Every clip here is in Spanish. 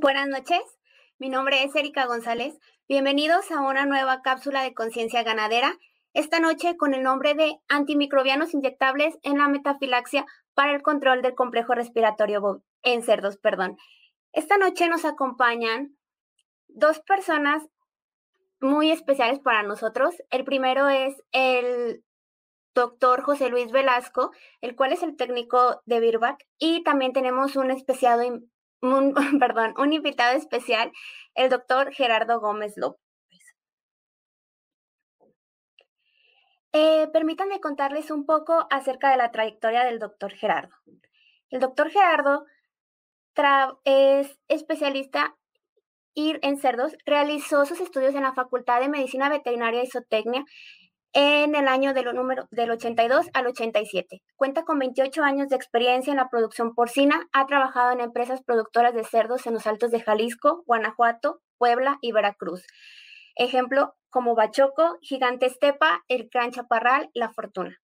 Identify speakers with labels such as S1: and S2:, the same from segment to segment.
S1: Buenas noches, mi nombre es Erika González. Bienvenidos a una nueva cápsula de conciencia ganadera. Esta noche con el nombre de antimicrobianos inyectables en la metafilaxia para el control del complejo respiratorio en cerdos, perdón. Esta noche nos acompañan dos personas muy especiales para nosotros. El primero es el doctor José Luis Velasco, el cual es el técnico de Birbac, y también tenemos un especiado un, perdón, un invitado especial, el doctor Gerardo Gómez López. Eh, permítanme contarles un poco acerca de la trayectoria del doctor Gerardo. El doctor Gerardo es especialista en cerdos, realizó sus estudios en la Facultad de Medicina Veterinaria y Zootecnia en el año del, número, del 82 al 87. Cuenta con 28 años de experiencia en la producción porcina. Ha trabajado en empresas productoras de cerdos en los altos de Jalisco, Guanajuato, Puebla y Veracruz. Ejemplo como Bachoco, Gigante Estepa, El Cran Chaparral, La Fortuna.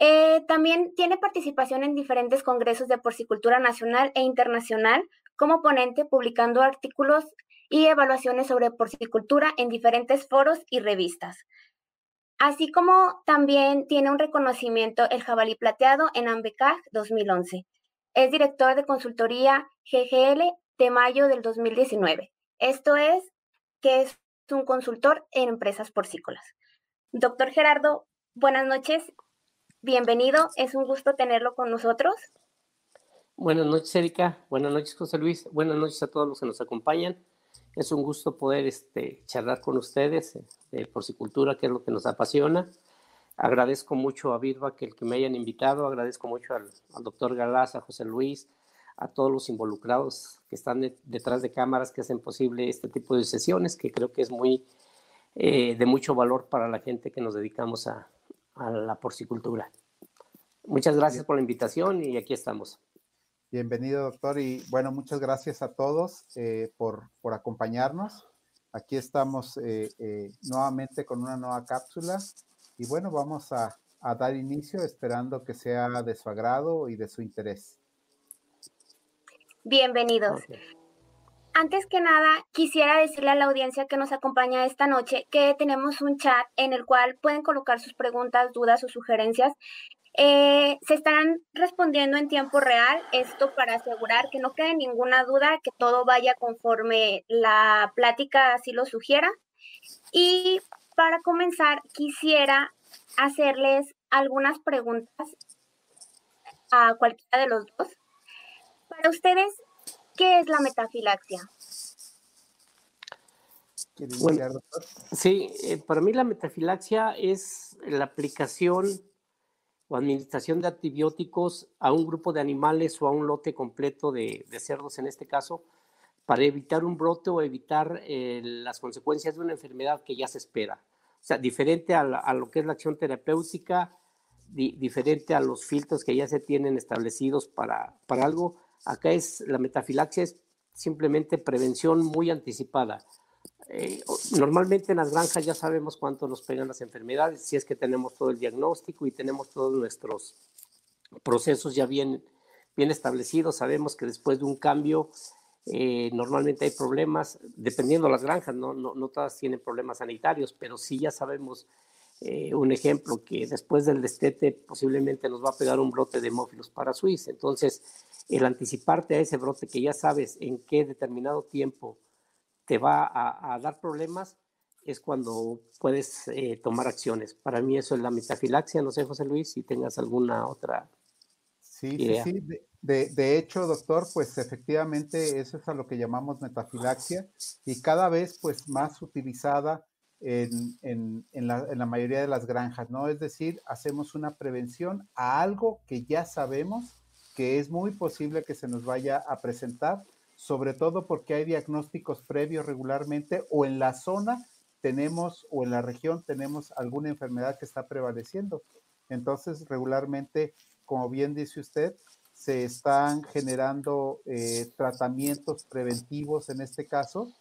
S1: Eh, también tiene participación en diferentes congresos de porcicultura nacional e internacional como ponente, publicando artículos y evaluaciones sobre porcicultura en diferentes foros y revistas. Así como también tiene un reconocimiento el jabalí plateado en AMBECAG 2011. Es director de consultoría GGL de mayo del 2019. Esto es que es un consultor en empresas porcícolas. Doctor Gerardo, buenas noches. Bienvenido. Es un gusto tenerlo con nosotros.
S2: Buenas noches, Erika. Buenas noches, José Luis. Buenas noches a todos los que nos acompañan. Es un gusto poder este, charlar con ustedes eh, de porcicultura, que es lo que nos apasiona. Agradezco mucho a Virba que que me hayan invitado, agradezco mucho al, doctor Galás, a José Luis, a todos los involucrados que están detrás de cámaras que hacen posible este tipo de sesiones, que creo que es muy eh, de mucho valor para la gente que nos dedicamos a, a la porcicultura. Muchas gracias por la invitación y aquí estamos.
S3: Bienvenido, doctor. Y bueno, muchas gracias a todos eh, por, por, acompañarnos. Aquí estamos eh, eh, nuevamente con una nueva cápsula. Y bueno, vamos a, a, dar inicio esperando que sea de su agrado y de su interés.
S1: Bienvenidos. Antes que nada, quisiera decirle a la audiencia que nos acompaña esta noche que tenemos un chat en el cual pueden colocar sus preguntas, dudas o sugerencias eh, se estarán respondiendo en tiempo real, esto para asegurar que no quede ninguna duda, que todo vaya conforme la plática así lo sugiera. Y para comenzar, quisiera hacerles algunas preguntas a cualquiera de los dos. Para ustedes, ¿qué es la metafilaxia?
S2: sí, eh, para mí la metafilaxia es la aplicación administración de antibióticos a un grupo de animales o a un lote completo de, cerdos en este caso, para evitar un brote o evitar eh, las consecuencias de una enfermedad que ya se espera. O sea, diferente a, lo que es la acción terapéutica, diferente a los filtros que ya se tienen establecidos para, para algo, acá es la metafilaxia es simplemente prevención muy anticipada. Eh, normalmente en las granjas ya sabemos cuánto nos pegan las enfermedades, si es que tenemos todo el diagnóstico y tenemos todos nuestros procesos ya bien, bien establecidos, sabemos que después de un cambio eh, normalmente hay problemas, dependiendo de las granjas, no, no, no, todas tienen problemas sanitarios, pero sí ya sabemos eh, un ejemplo que después del destete posiblemente nos va a pegar un brote de hemófilos para Suiza. Entonces, el anticiparte a ese brote que ya sabes en qué determinado tiempo te va a, dar problemas es cuando puedes eh, tomar acciones. Para mí eso es la metafilaxia. No sé, José Luis, si tengas alguna otra.
S3: Sí, sí, sí. De, de, hecho, doctor, pues efectivamente eso es a lo que llamamos metafilaxia y cada vez pues más utilizada en, en, en, la, en la mayoría de las granjas, ¿no? Es decir, hacemos una prevención a algo que ya sabemos que es muy posible que se nos vaya a presentar sobre todo porque hay diagnósticos previos regularmente o en la zona tenemos o en la región tenemos alguna enfermedad que está prevaleciendo. Entonces, regularmente, como bien dice usted, se están generando eh, tratamientos preventivos en este caso,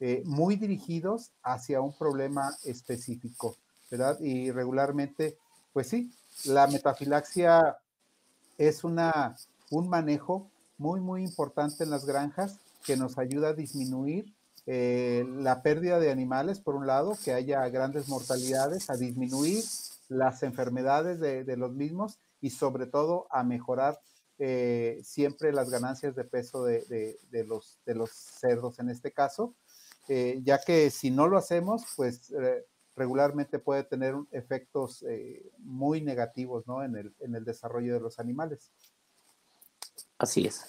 S3: eh, muy dirigidos hacia un problema específico, ¿verdad? Y regularmente, pues sí, la metafilaxia es una, un manejo muy, muy importante en las granjas que nos ayuda a disminuir eh, la pérdida de animales, por un lado, que haya grandes mortalidades, a disminuir las enfermedades de, los mismos y sobre todo a mejorar eh, siempre las ganancias de peso de, los, de los cerdos en este caso, eh, ya que si no lo hacemos, pues regularmente puede tener efectos muy negativos ¿no? en, el, en el desarrollo de los animales.
S2: Así es.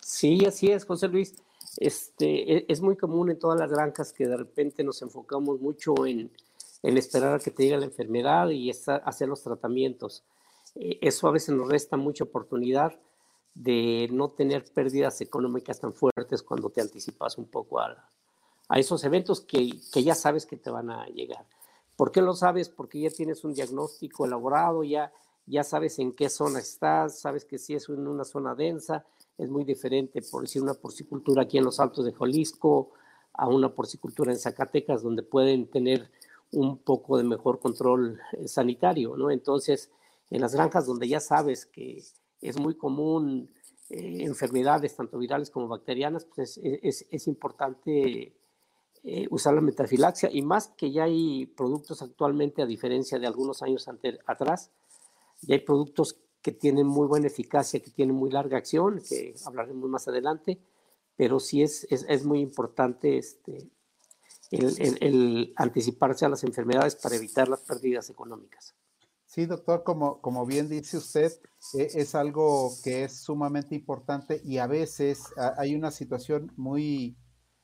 S2: Sí, así es, José Luis. Este, e, es muy común en todas las granjas que de repente nos enfocamos mucho en, esperar a que te llegue la enfermedad y hacer los tratamientos. E, eso a veces nos resta mucha oportunidad de no tener pérdidas económicas tan fuertes cuando te anticipas un poco a, a esos eventos que, que, ya sabes que te van a llegar. ¿Por qué lo sabes? Porque ya tienes un diagnóstico elaborado, ya, ya sabes en qué zona estás, sabes que si es en una zona densa, es muy diferente, por decir, una porcicultura aquí en los Altos de Jalisco a una porcicultura en Zacatecas, donde pueden tener un poco de mejor control eh, sanitario, ¿no? Entonces, en las granjas donde ya sabes que es muy común eh, enfermedades, tanto virales como bacterianas, pues es, es, importante eh, usar la metafilaxia y más que ya hay productos actualmente, a diferencia de algunos años atrás, ya hay productos que tienen muy buena eficacia, que tienen muy larga acción, que hablaremos más adelante, pero sí es, es, es muy importante este, el, el, anticiparse a las enfermedades para evitar las pérdidas económicas.
S3: Sí, doctor, como, como bien dice usted, e, es algo que es sumamente importante y a veces hay una situación muy,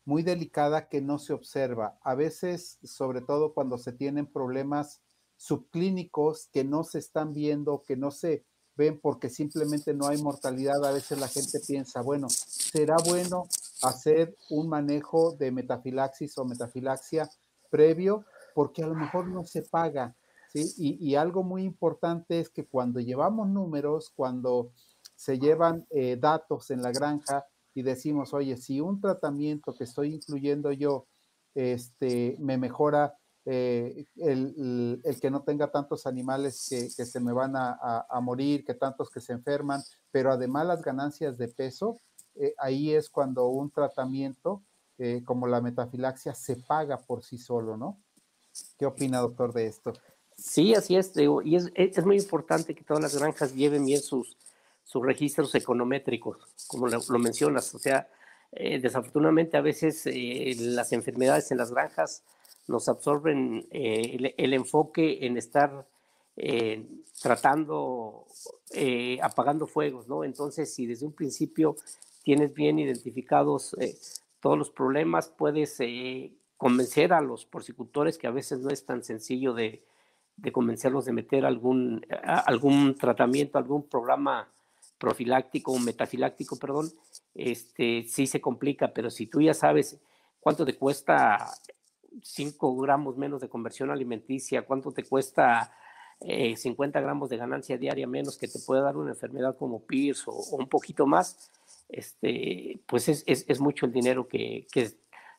S3: muy delicada que no se observa. A veces, sobre todo cuando se tienen problemas subclínicos que no se están viendo, que no se ven porque simplemente no hay mortalidad, a veces la gente piensa, bueno, será bueno hacer un manejo de metafilaxis o metafilaxia previo porque a lo mejor no se paga, ¿sí? Y, algo muy importante es que cuando llevamos números, cuando se llevan eh, datos en la granja y decimos, oye, si un tratamiento que estoy incluyendo yo este, me mejora eh, el, que no tenga tantos animales que, se me van a, morir, que tantos que se enferman, pero además las ganancias de peso, eh, ahí es cuando un tratamiento eh, como la metafilaxia se paga por sí solo, ¿no? ¿Qué opina, doctor, de esto?
S2: Sí, así es, y es, es, muy importante que todas las granjas lleven bien sus, sus registros econométricos, como lo, mencionas, o sea, desafortunadamente a veces las enfermedades en las granjas nos absorben eh, el, enfoque en estar eh, tratando, eh, apagando fuegos, ¿no? Entonces, si desde un principio tienes bien identificados todos los problemas, puedes convencer a los porcicultores, que a veces no es tan sencillo de, convencerlos de meter algún, algún tratamiento, algún programa profiláctico o metafiláctico, perdón, este, sí se complica, pero si tú ya sabes cuánto te cuesta 5 gramos menos de conversión alimenticia, cuánto te cuesta 50 eh, gramos de ganancia diaria menos que te puede dar una enfermedad como PIRS o, un poquito más, este, pues es, es, es mucho el dinero que, que,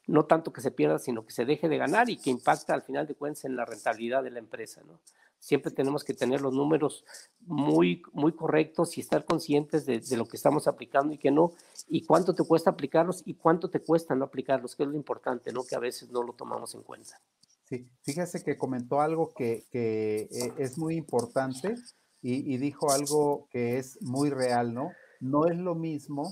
S2: no tanto que se pierda, sino que se deje de ganar y que impacta al final de cuentas en la rentabilidad de la empresa. ¿no? Siempre tenemos que tener los números muy, muy correctos y estar conscientes de, lo que estamos aplicando y que no, y cuánto te cuesta aplicarlos y cuánto te cuesta no aplicarlos, que es lo importante, ¿no? Que a veces no lo tomamos en cuenta.
S3: Sí, fíjese que comentó algo que, que eh, es muy importante y, dijo algo que es muy real, ¿no? No es lo mismo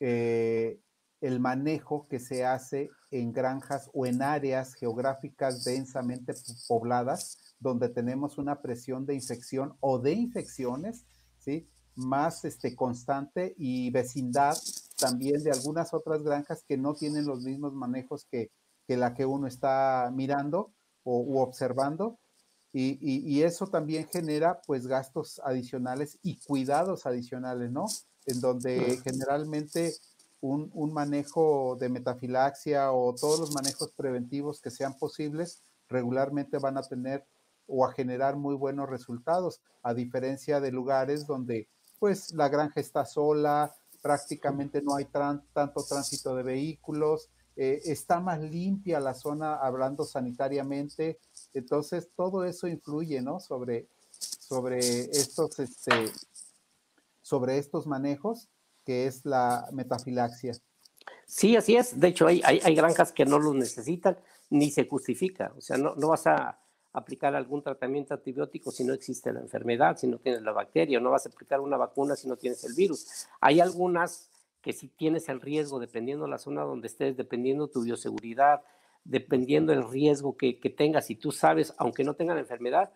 S3: eh, el manejo que se hace en granjas o en áreas geográficas densamente pobladas donde tenemos una presión de infección o de infecciones, ¿sí? Más este, constante y vecindad también de algunas otras granjas que no tienen los mismos manejos que, la que uno está mirando o u observando. Y, y, eso también genera pues gastos adicionales y cuidados adicionales, ¿no? En donde generalmente un, un, manejo de metafilaxia o todos los manejos preventivos que sean posibles regularmente van a tener o a generar muy buenos resultados, a diferencia de lugares donde pues la granja está sola, prácticamente no hay tanto tránsito de vehículos, eh, está más limpia la zona hablando sanitariamente, entonces todo eso influye, ¿no? Sobre, sobre estos, este, sobre estos manejos, que es la metafilaxia.
S2: Sí, así es. De hecho, hay, hay, granjas que no lo necesitan ni se justifica. O sea, no, no vas a aplicar algún tratamiento antibiótico si no existe la enfermedad, si no tienes la bacteria, no vas a aplicar una vacuna si no tienes el virus. Hay algunas que si tienes el riesgo, dependiendo de la zona donde estés, dependiendo tu bioseguridad, dependiendo del riesgo que, que tengas, y tú sabes, aunque no tengan la enfermedad,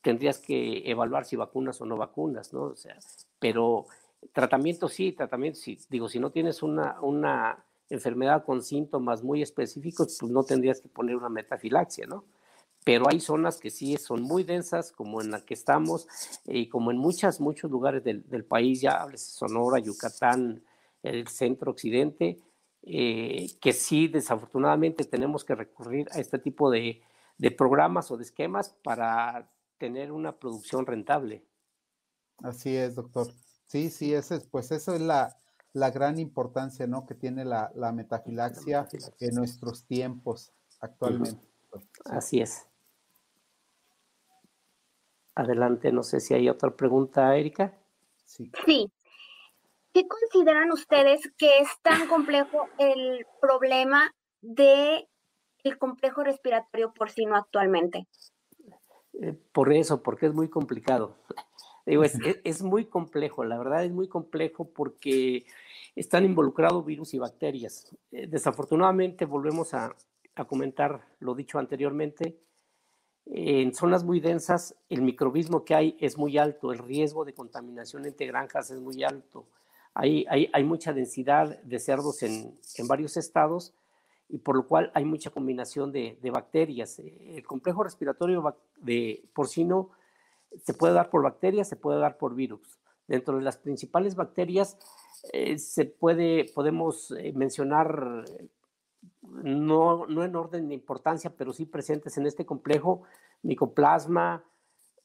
S2: tendrías que evaluar si vacunas o no vacunas, ¿no? O sea, pero tratamiento sí, tratamiento sí. Digo, si no tienes una, una enfermedad con síntomas muy específicos, pues no tendrías que poner una metafilaxia, ¿no? Pero hay zonas que sí son muy densas, como en la que estamos, y como en muchas, muchos lugares del, del país, ya hables Sonora, Yucatán, el centro occidente, eh, que sí, desafortunadamente, tenemos que recurrir a este tipo de, de programas o de esquemas para tener una producción rentable.
S3: Así es, doctor. Sí, sí, ese, pues eso es la, la gran importancia ¿no? que tiene la, la, metafilaxia, en nuestros tiempos actualmente.
S2: Así es. Adelante, no sé si hay otra pregunta, Erika.
S1: Sí. sí. ¿Qué consideran ustedes que es tan complejo el problema de el complejo respiratorio porcino actualmente?
S2: Eh, por eso, porque es muy complicado. Digo, es, muy complejo, la verdad es muy complejo porque están involucrados virus y bacterias. Eh, desafortunadamente, volvemos a, comentar lo dicho anteriormente, en zonas muy densas el microbismo que hay es muy alto, el riesgo de contaminación entre granjas es muy alto. Hay, hay, mucha densidad de cerdos en, en, varios estados y por lo cual hay mucha combinación de, de bacterias. El complejo respiratorio de porcino se puede dar por bacterias, se puede dar por virus. Dentro de las principales bacterias eh, se puede, podemos eh, mencionar, no, no en orden de importancia, pero sí presentes en este complejo, micoplasma,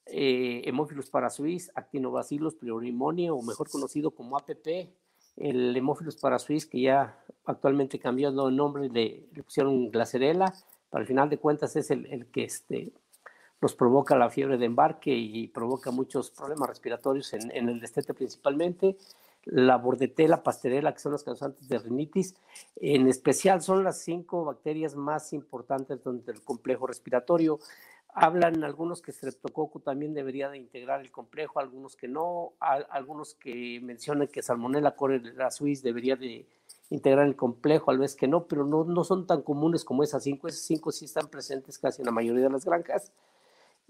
S2: eh, Hemophilus parasuis, Actinobacillus pleurimoniae, o mejor conocido como APP, el Hemophilus parasuis, que ya actualmente cambió el nombre, le, le pusieron Glacerella, para el final de cuentas es el, el que este, nos provoca la fiebre de embarque y provoca muchos problemas respiratorios en, el destete principalmente. La bordetela, pasterela, que son las causantes de rinitis, en especial son las cinco bacterias más importantes del complejo respiratorio. Hablan algunos que Streptococcus también debería de integrar el complejo, algunos que no, algunos que mencionan que Salmonella la Suisse debería de integrar el complejo, al vez que no, pero no, no son tan comunes como esas cinco. Esas cinco sí están presentes casi en la mayoría de las granjas.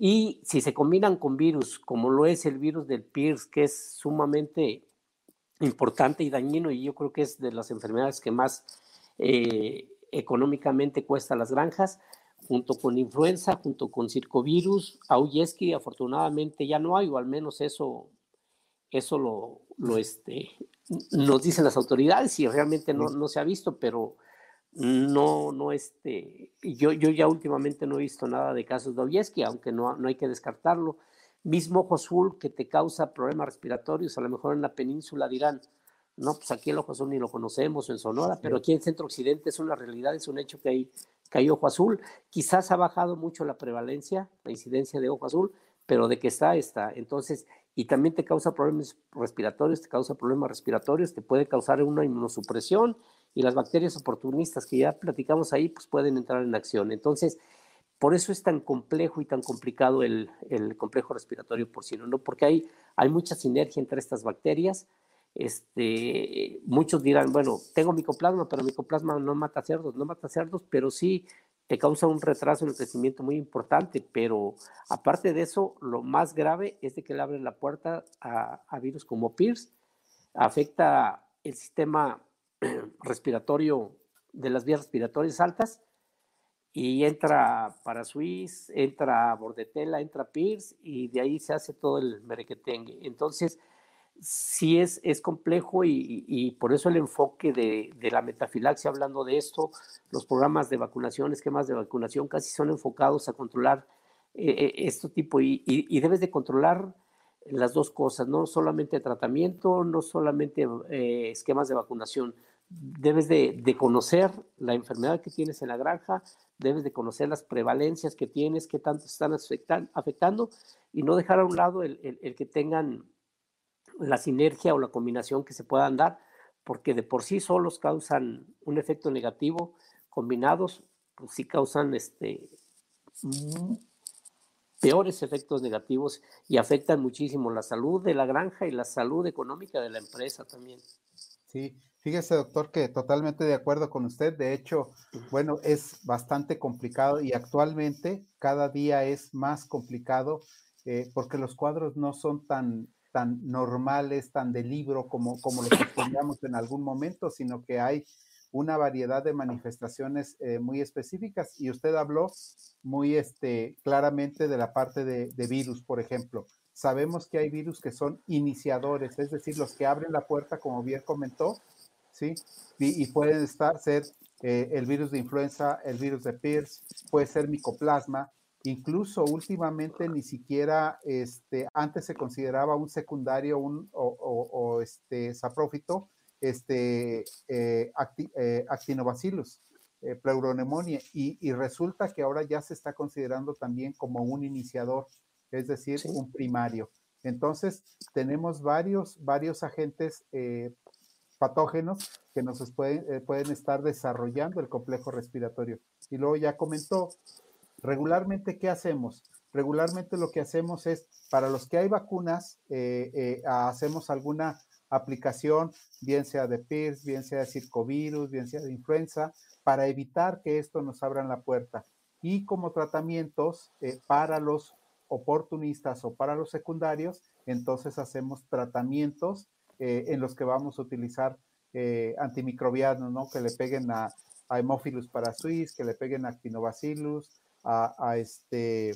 S2: Y si se combinan con virus, como lo es el virus del PIRS, que es sumamente importante y dañino, y yo creo que es de las enfermedades que más eh, económicamente cuesta a las granjas, junto con influenza, junto con circovirus, Auyeski afortunadamente ya no hay, o al menos eso, eso lo, lo este, nos dicen las autoridades y realmente no, no se ha visto, pero no, no, este, yo, yo ya últimamente no he visto nada de casos de Oyeski, aunque no, no hay que descartarlo. Mismo ojo azul que te causa problemas respiratorios, a lo mejor en la península dirán, no, pues aquí el ojo azul ni lo conocemos en Sonora, pero aquí en Centro Occidente es una realidad, es un hecho que hay, que hay ojo azul. Quizás ha bajado mucho la prevalencia, la incidencia de ojo azul, pero de que está, está. Entonces, y también te causa problemas respiratorios, te causa problemas respiratorios, te puede causar una inmunosupresión, y las bacterias oportunistas que ya platicamos ahí, pues pueden entrar en acción. Entonces, por eso es tan complejo y tan complicado el, el complejo respiratorio porcino, ¿no? Porque hay, hay mucha sinergia entre estas bacterias. Este, muchos dirán, bueno, tengo micoplasma, pero micoplasma no mata cerdos, no mata cerdos, pero sí te causa un retraso en el crecimiento muy importante. Pero aparte de eso, lo más grave es de que le abre la puerta a, a virus como PIRS, afecta el sistema respiratorio de las vías respiratorias altas y entra para Suiz, entra Bordetela, entra Pierce y de ahí se hace todo el merequetengue. Entonces, sí es, es complejo y, por eso el enfoque de, la metafilaxia, hablando de esto, los programas de vacunación, esquemas de vacunación casi son enfocados a controlar eh, este tipo y, y, debes de controlar las dos cosas, no solamente tratamiento, no solamente eh, esquemas de vacunación, debes de, conocer la enfermedad que tienes en la granja, debes de conocer las prevalencias que tienes, qué tanto están afectando y no dejar a un lado el, que tengan la sinergia o la combinación que se puedan dar, porque de por sí solos causan un efecto negativo, combinados, pues sí causan este, peores efectos negativos y afectan muchísimo la salud de la granja y la salud económica de la empresa también.
S3: Sí, fíjese doctor que totalmente de acuerdo con usted. De hecho, bueno, es bastante complicado y actualmente cada día es más complicado eh, porque los cuadros no son tan, tan normales, tan de libro como, como los teníamos en algún momento, sino que hay una variedad de manifestaciones eh, muy específicas. Y usted habló muy este, claramente de la parte de, virus, por ejemplo. Sabemos que hay virus que son iniciadores, es decir, los que abren la puerta, como bien comentó, ¿sí? Y, pueden estar, ser eh, el virus de influenza, el virus de Pierce, puede ser micoplasma, incluso últimamente ni siquiera, este, antes se consideraba un secundario un, o, o este, saprófito, este, eh, eh, actinobacillus, eh, pleuronemonia, y, resulta que ahora ya se está considerando también como un iniciador, es decir, un primario. Entonces, tenemos varios, varios agentes eh, patógenos que nos pueden, pueden estar desarrollando el complejo respiratorio. Y luego ya comentó, regularmente, ¿qué hacemos? Regularmente lo que hacemos es, para los que hay vacunas, hacemos alguna aplicación, bien sea de PIRS, bien sea de circovirus, bien sea de influenza, para evitar que esto nos abra la puerta. Y como tratamientos eh, para los oportunistas o para los secundarios, entonces hacemos tratamientos eh, en los que vamos a utilizar eh, antimicrobianos, ¿no? Que le peguen a, a Hemophilus parasuis, que le peguen a Actinobacillus, a, a este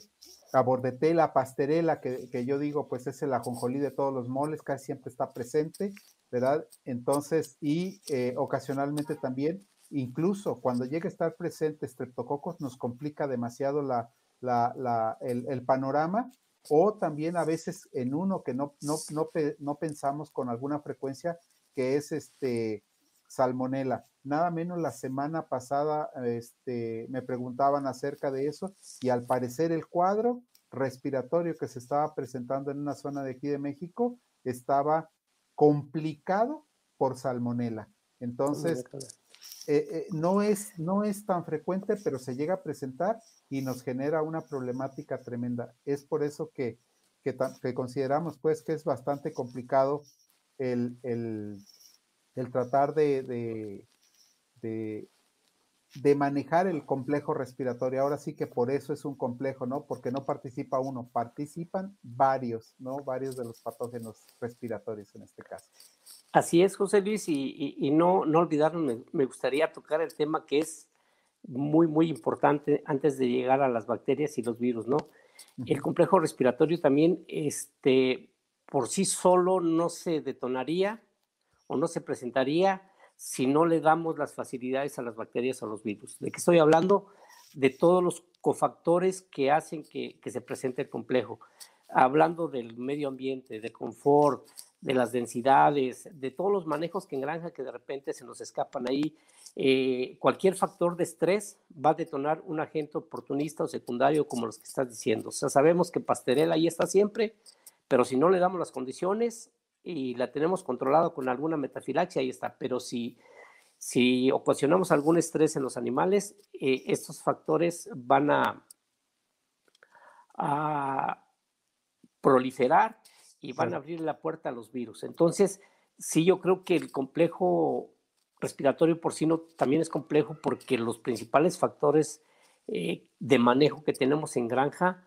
S3: la bordetela, pasterela, que, que, yo digo, pues es el ajonjolí de todos los moles, casi siempre está presente, ¿verdad? Entonces, y eh, ocasionalmente también, incluso cuando llega a estar presente streptococos, nos complica demasiado la, la, la, el, el, panorama, o también a veces en uno que no, no, no, no pensamos con alguna frecuencia, que es este salmonela. Nada menos la semana pasada este, me preguntaban acerca de eso y al parecer el cuadro respiratorio que se estaba presentando en una zona de aquí de México estaba complicado por salmonela. Entonces, eh, eh, no, es, no es tan frecuente, pero se llega a presentar y nos genera una problemática tremenda. Es por eso que, que, consideramos pues que es bastante complicado el, el, el tratar de, de, de, manejar el complejo respiratorio. Ahora sí que por eso es un complejo, ¿no? Porque no participa uno, participan varios, ¿no? Varios de los patógenos respiratorios en este caso.
S2: Así es, José Luis, y, y, no, no olvidar, me, gustaría tocar el tema que es muy, muy importante antes de llegar a las bacterias y los virus, ¿no? El complejo respiratorio también, este, por sí solo no se detonaría o no se presentaría si no le damos las facilidades a las bacterias o a los virus. ¿De qué estoy hablando? De todos los cofactores que hacen que, se presente el complejo. Hablando del medio ambiente, de confort, de las densidades, de todos los manejos que en granja que de repente se nos escapan ahí. Eh, cualquier factor de estrés va a detonar un agente oportunista o secundario como los que estás diciendo. O sabemos que Pasterela ahí está siempre, pero si no le damos las condiciones, y la tenemos controlada con alguna metafilaxia, ahí está. Pero si, si ocasionamos algún estrés en los animales, eh, estos factores van a, a proliferar y van a abrir la puerta a los virus. Entonces, sí, yo creo que el complejo respiratorio porcino también es complejo porque los principales factores eh, de manejo que tenemos en granja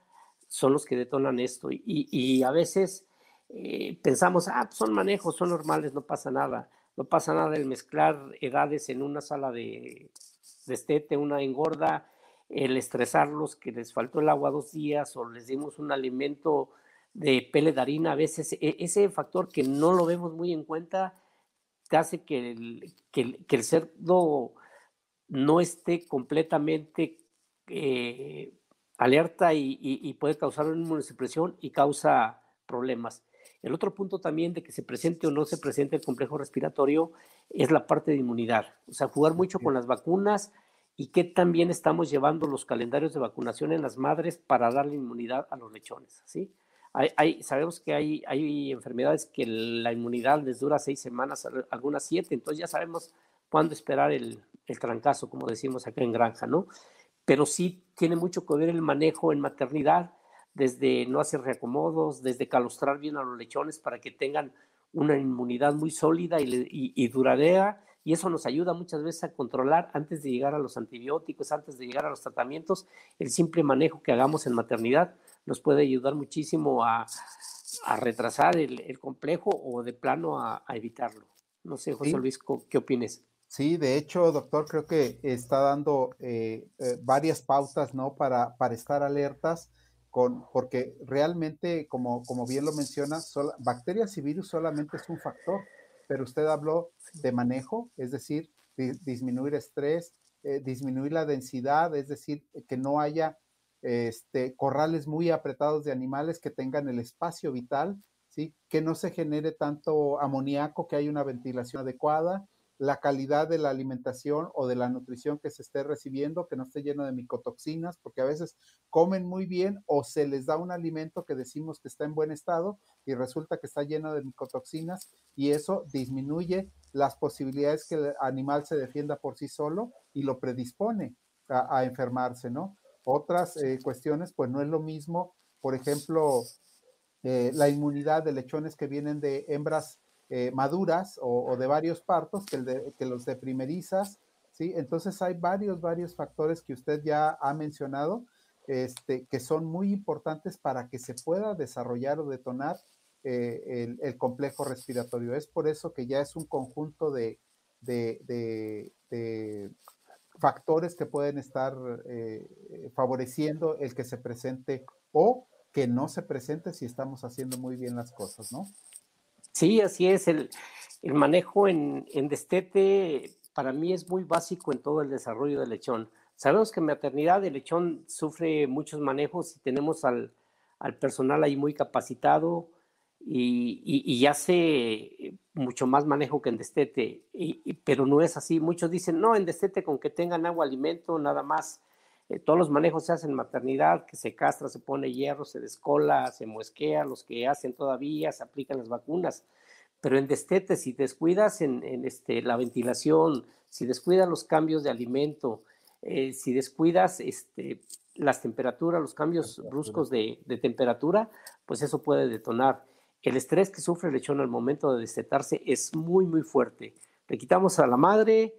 S2: son los que detonan esto. Y, y a veces eh, pensamos, ah, pues, son manejos, son normales, no pasa nada. No pasa nada el mezclar edades en una sala de destete, una engorda, el estresarlos, que les faltó el agua dos días o les dimos un alimento de pele de harina, a veces e, ese factor que no lo vemos muy en cuenta te hace que el, que cerdo no esté completamente eh, alerta y, y, puede causar una inmunosupresión y causa problemas. El otro punto también de que se presente o no se presente el complejo respiratorio es la parte de inmunidad. O sea, jugar mucho con las vacunas y que también estamos llevando los calendarios de vacunación en las madres para darle inmunidad a los lechones. ¿sí? Hay, sabemos que hay, hay enfermedades que la inmunidad les dura seis semanas, algunas siete, entonces ya sabemos cuándo esperar el, el trancazo, como decimos acá en Granja, ¿no? Pero sí tiene mucho que ver el manejo en maternidad, desde no hacer reacomodos, desde calustrar bien a los lechones para que tengan una inmunidad muy sólida y, y, duradera, y eso nos ayuda muchas veces a controlar antes de llegar a los antibióticos, antes de llegar a los tratamientos, el simple manejo que hagamos en maternidad nos puede ayudar muchísimo a, retrasar el, complejo o de plano a, evitarlo. No sé, José Luis, ¿qué opines?
S3: Sí, de hecho, doctor, creo que está dando eh, eh, varias pautas, ¿no? Para, para estar alertas, con, porque realmente, como, como bien lo menciona, bacterias y virus solamente es un factor, pero usted habló de manejo, es decir, disminuir estrés, eh, disminuir la densidad, es decir, que no haya este, corrales muy apretados de animales que tengan el espacio vital, ¿sí? que no se genere tanto amoníaco, que haya una ventilación adecuada, la calidad de la alimentación o de la nutrición que se esté recibiendo, que no esté lleno de micotoxinas, porque a veces comen muy bien o se les da un alimento que decimos que está en buen estado y resulta que está lleno de micotoxinas y eso disminuye las posibilidades que el animal se defienda por sí solo y lo predispone a, enfermarse, ¿no? Otras eh, cuestiones, pues no es lo mismo, por ejemplo, eh, la inmunidad de lechones que vienen de hembras eh, maduras o, de varios partos que, los de primerizas, ¿sí? Entonces hay varios, varios factores que usted ya ha mencionado, este, que son muy importantes para que se pueda desarrollar o detonar eh, el, complejo respiratorio. Es por eso que ya es un conjunto de, factores que pueden estar eh, favoreciendo el que se presente o que no se presente si estamos haciendo muy bien las cosas, ¿no?
S2: Sí, así es. El, manejo en, destete para mí es muy básico en todo el desarrollo del lechón. Sabemos que en maternidad el lechón sufre muchos manejos y tenemos al, personal ahí muy capacitado y, y, hace mucho más manejo que en destete, pero no es así. Muchos dicen, no, en destete con que tengan agua, alimento, nada más eh, todos los manejos se hacen en maternidad, que se castra, se pone hierro, se descola, se muesquea, los que hacen todavía, se aplican las vacunas. Pero en destete, si descuidas en, este, la ventilación, si descuidas los cambios de alimento, eh, si descuidas este, las temperaturas, los cambios bruscos de, de, temperatura, pues eso puede detonar. El estrés que sufre el lechón al momento de destetarse es muy, muy fuerte. Le quitamos a la madre,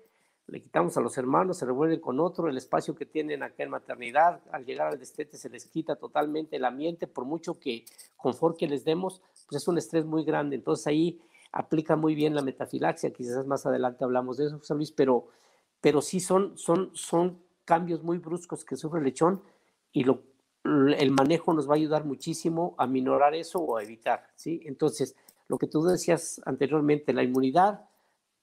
S2: le quitamos a los hermanos, se revuelven con otro, el espacio que tienen acá en maternidad, al llegar al destete se les quita totalmente el ambiente, por mucho que confort que les demos, pues es un estrés muy grande. Entonces ahí aplica muy bien la metafilaxia, quizás más adelante hablamos de eso, José Luis, pero, pero sí son, son, son cambios muy bruscos que sufre el lechón y lo, el manejo nos va a ayudar muchísimo a minorar eso o a evitar, ¿sí? Entonces, lo que tú decías anteriormente, la inmunidad,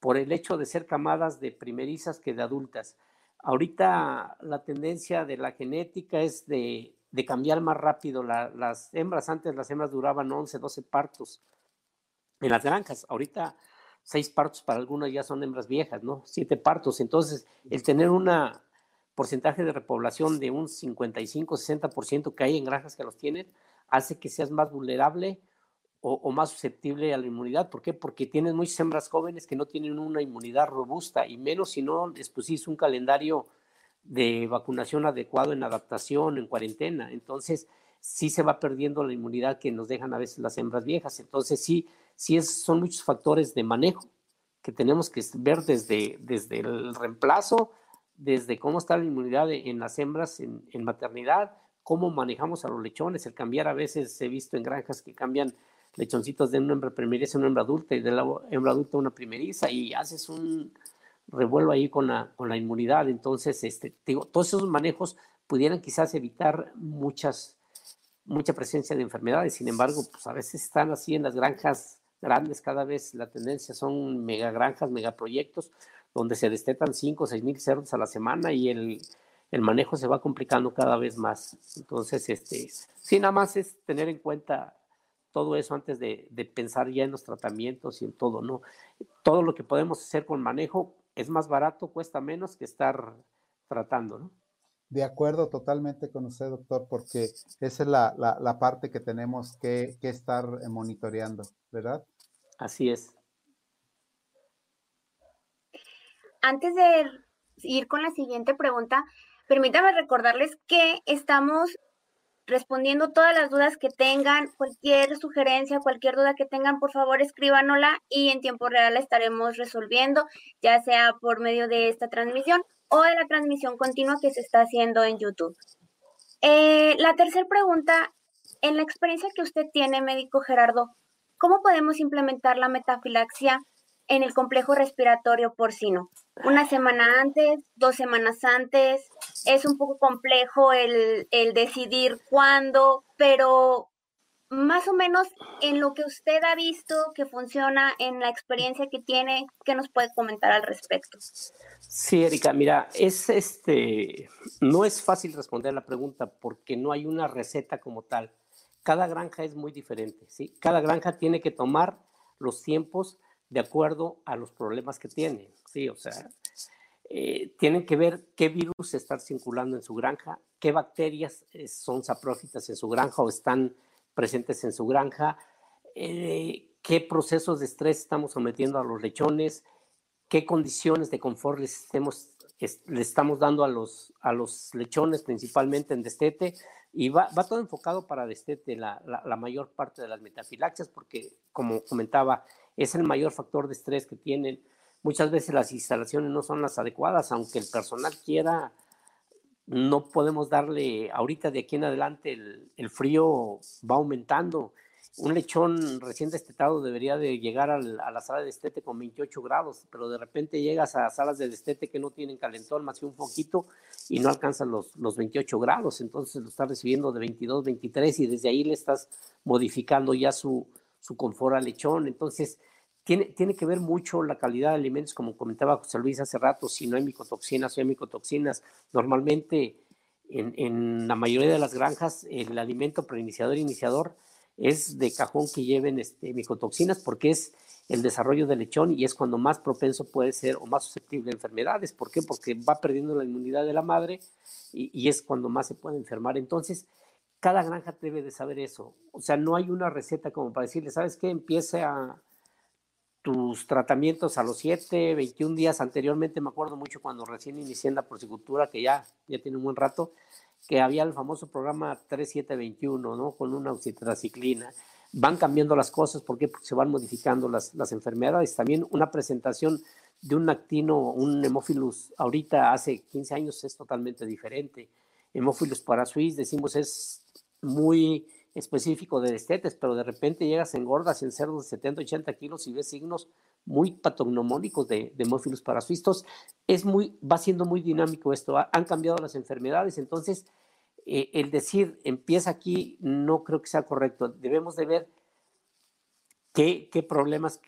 S2: por el hecho de ser camadas de primerizas que de adultas. Ahorita la tendencia de la genética es de, cambiar más rápido. las hembras, antes las hembras duraban 11, 12 partos en las granjas. Ahorita seis partos para algunas ya son hembras viejas, ¿no? Siete partos. Entonces, el tener un porcentaje de repoblación de un 55, 60% que hay en granjas que los tienen, hace que seas más vulnerable o, más susceptible a la inmunidad. ¿Por qué? Porque tienes muchas hembras jóvenes que no tienen una inmunidad robusta y menos si no les pusiste un calendario de vacunación adecuado en adaptación, en cuarentena. Entonces, sí se va perdiendo la inmunidad que nos dejan a veces las hembras viejas. Entonces, sí, sí es, son muchos factores de manejo que tenemos que ver desde, desde el reemplazo, desde cómo está la inmunidad en las hembras en, en maternidad, cómo manejamos a los lechones, el cambiar a veces he visto en granjas que cambian lechoncitos de una hembra primeriza a una hembra adulta y de la hembra adulta a una primeriza y haces un revuelo ahí con la, con la inmunidad. Entonces, este, digo, todos esos manejos pudieran quizás evitar muchas, mucha presencia de enfermedades. Sin embargo, pues a veces están así en las granjas grandes, cada vez la tendencia son mega granjas, megaproyectos, donde se destetan 5 o 6 mil cerdos a la semana y el, el manejo se va complicando cada vez más. Entonces, este, sí, nada más es tener en cuenta todo eso antes de, pensar ya en los tratamientos y en todo, ¿no? Todo lo que podemos hacer con manejo es más barato, cuesta menos que estar tratando, ¿no?
S3: De acuerdo totalmente con usted, doctor, porque esa es la, parte que tenemos que, que estar monitoreando, ¿verdad?
S2: Así es.
S1: Antes de ir con la siguiente pregunta, permítame recordarles que estamos respondiendo todas las dudas que tengan, cualquier sugerencia, cualquier duda que tengan, por favor escríbanosla y en tiempo real la estaremos resolviendo, ya sea por medio de esta transmisión o de la transmisión continua que se está haciendo en YouTube. Eh, la tercera pregunta, en la experiencia que usted tiene, médico Gerardo, ¿cómo podemos implementar la metafilaxia en el complejo respiratorio porcino? Una semana antes, dos semanas antes, es un poco complejo el, decidir cuándo, pero más o menos en lo que usted ha visto que funciona, en la experiencia que tiene, ¿qué nos puede comentar al respecto?
S2: Sí, Erika, mira, es este, no es fácil responder la pregunta porque no hay una receta como tal. Cada granja es muy diferente, ¿sí? Cada granja tiene que tomar los tiempos de acuerdo a los problemas que tiene, ¿sí? O sea, eh, tienen que ver qué virus está circulando en su granja, qué bacterias eh, son saprófitas en su granja o están presentes en su granja, eh, qué procesos de estrés estamos sometiendo a los lechones, qué condiciones de confort les, estamos dando a los, a los lechones, principalmente en destete, y va, todo enfocado para destete, la, la, mayor parte de las metafilaxias, porque como comentaba, es el mayor factor de estrés que tienen. Muchas veces las instalaciones no son las adecuadas, aunque el personal quiera no podemos darle, ahorita de aquí en adelante el, frío va aumentando. Un lechón recién destetado debería de llegar a la sala de destete con 28 grados, pero de repente llegas a salas de destete que no tienen calentón más que un poquito y no alcanzan los, los 28 grados, entonces lo estás recibiendo de 22, 23 y desde ahí le estás modificando ya su, su confort al lechón. Entonces, tiene, tiene, que ver mucho la calidad de alimentos, como comentaba José Luis hace rato, si no hay micotoxinas, si hay micotoxinas. Normalmente, en, en la mayoría de las granjas, el alimento preiniciador e iniciador es de cajón que lleven este, micotoxinas porque es el desarrollo del lechón y es cuando más propenso puede ser o más susceptible a enfermedades. ¿Por qué? Porque va perdiendo la inmunidad de la madre y, y es cuando más se puede enfermar. Entonces, cada granja debe de saber eso. O sea, no hay una receta como para decirle, ¿sabes qué? Empiece a, tus tratamientos a los 7, 21 días anteriormente, me acuerdo mucho cuando recién inicié en la porcicultura, que ya, ya tiene un buen rato, que había el famoso programa 3721, ¿no? Con una oxitetraciclina. Van cambiando las cosas. Porque se van modificando las, las enfermedades. También una presentación de un actino, un hemófilus, ahorita hace 15 años es totalmente diferente. Hemófilus parasuis, decimos, es muy específico de destetes, pero de repente llegas engordas en cerdos de 70, 80 kilos y ves signos muy patognomónicos de, de hemófilos parasuistos. Es muy, va siendo muy dinámico esto. han cambiado las enfermedades, entonces eh, el decir empieza aquí no creo que sea correcto. Debemos de ver qué, problemas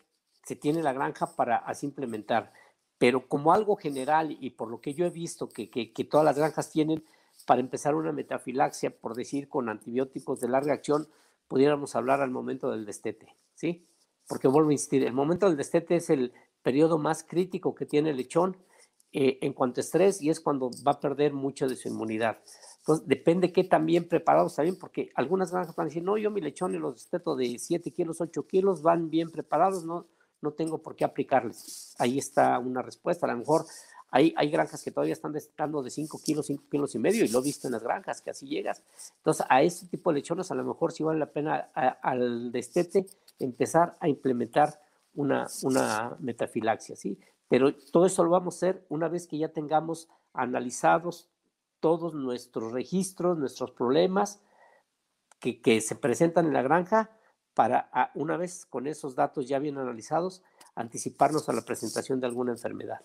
S2: se tiene la granja para así implementar. Pero como algo general y por lo que yo he visto que, que todas las granjas tienen, para empezar una metafilaxia, por decir, con antibióticos de larga acción, pudiéramos hablar al momento del destete, ¿sí? Porque vuelvo a insistir, el momento del destete es el periodo más crítico que tiene el lechón eh, en cuanto a estrés y es cuando va a perder mucho de su inmunidad. Entonces, depende qué tan bien preparados también, porque algunas granjas van a decir, no, yo mi lechón y los destetos de 7 kilos, 8 kilos van bien preparados, no, no tengo por qué aplicarles. Ahí está una respuesta. A lo mejor hay, granjas que todavía están destetando de 5 kilos, 5 kilos y medio, y lo he visto en las granjas, que así llegas. Entonces, a este tipo de lechones a lo mejor sí vale la pena al destete empezar a implementar una, una metafilaxia, ¿sí? Pero todo eso lo vamos a hacer una vez que ya tengamos analizados todos nuestros registros, nuestros problemas que, que se presentan en la granja, para una vez con esos datos ya bien analizados, anticiparnos a la presentación de alguna enfermedad.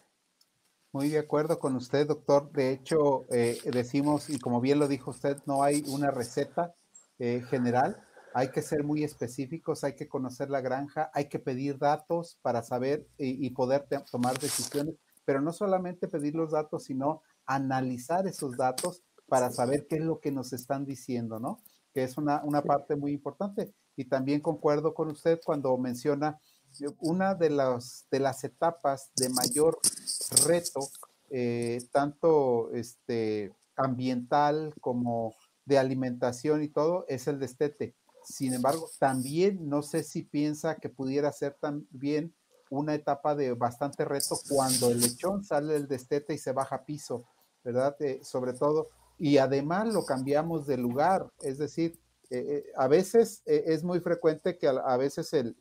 S3: Muy de acuerdo con usted, doctor. De hecho, eh, decimos, y como bien lo dijo usted, no hay una receta eh, general. Hay que ser muy específicos, hay que conocer la granja, hay que pedir datos para saber y, poder tomar decisiones, pero no solamente pedir los datos, sino analizar esos datos para saber qué es lo que nos están diciendo, ¿no? Que es una, una parte muy importante. Y también concuerdo con usted cuando menciona una de, las de las etapas de mayor reto, eh, tanto este, ambiental, como de alimentación y todo, es el destete. Sin embargo, también no sé si piensa que pudiera ser también una etapa de bastante reto cuando el lechón sale del destete y se baja a piso, ¿verdad? Eh, sobre todo, y además lo cambiamos de lugar, es decir, eh, a veces es muy frecuente que a, veces el,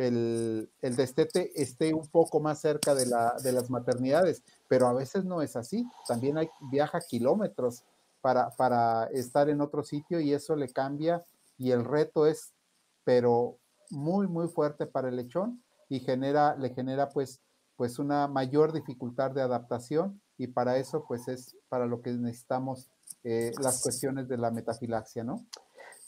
S3: el, destete esté un poco más cerca de, la, de las maternidades, pero a veces no es así, también hay, viaja kilómetros para, para estar en otro sitio y eso le cambia y el reto es, pero muy, muy fuerte para el lechón y genera, le genera pues, pues una mayor dificultad de adaptación y para eso pues es para lo que necesitamos eh, las cuestiones de la metafilaxia, ¿no?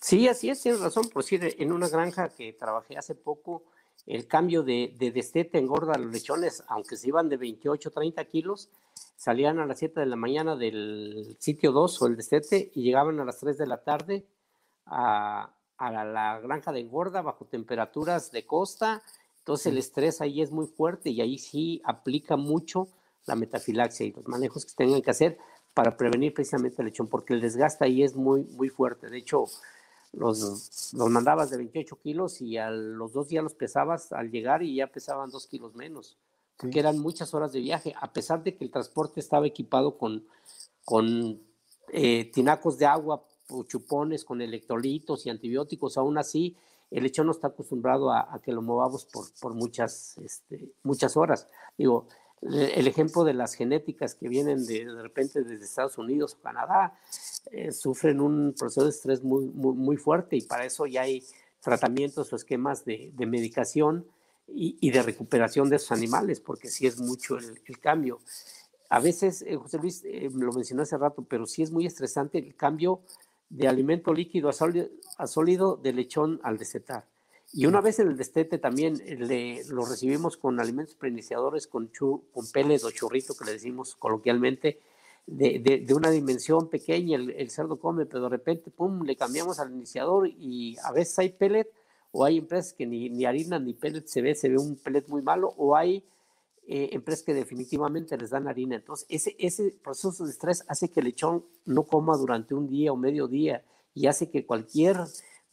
S2: Sí, así es, tienes razón. Por decir, en una granja que trabajé hace poco, el cambio de, de destete engorda a los lechones, aunque se iban de 28, 30 kilos, salían a las 7 de la mañana del sitio 2 o el destete y llegaban a las 3 de la tarde a, la, granja de engorda bajo temperaturas de costa. Entonces el estrés ahí es muy fuerte y ahí sí aplica mucho la metafilaxia y los manejos que tengan que hacer para prevenir precisamente el lechón, porque el desgaste ahí es muy, muy fuerte. De hecho, los, los mandabas de 28 kilos y a los dos días los pesabas al llegar y ya pesaban dos kilos menos, que eran muchas horas de viaje, a pesar de que el transporte estaba equipado con, con eh, tinacos de agua chupones con electrolitos y antibióticos, aún así el lechón no está acostumbrado a, que lo movamos por, por muchas, este, muchas horas. Digo, el ejemplo de las genéticas que vienen de, de repente desde Estados Unidos o Canadá, eh, sufren un proceso de estrés muy, muy, fuerte y para eso ya hay tratamientos o esquemas de, de medicación y, y, de recuperación de esos animales, porque sí es mucho el, el cambio. A veces, eh, José Luis, eh, lo mencionó hace rato, pero sí es muy estresante el cambio de alimento líquido a sólido, a sólido de lechón al destetar. Y una vez en el destete también le, lo recibimos con alimentos preiniciadores, con, con pellet o churrito que le decimos coloquialmente, de, de, una dimensión pequeña, el, cerdo come, pero de repente, pum, le cambiamos al iniciador y a veces hay pellet o hay empresas que ni, ni harina ni pellet se ve, se ve un pellet muy malo, o hay eh, empresas que definitivamente les dan harina. Entonces, ese, ese proceso de estrés hace que el lechón no coma durante un día o medio día y hace que cualquier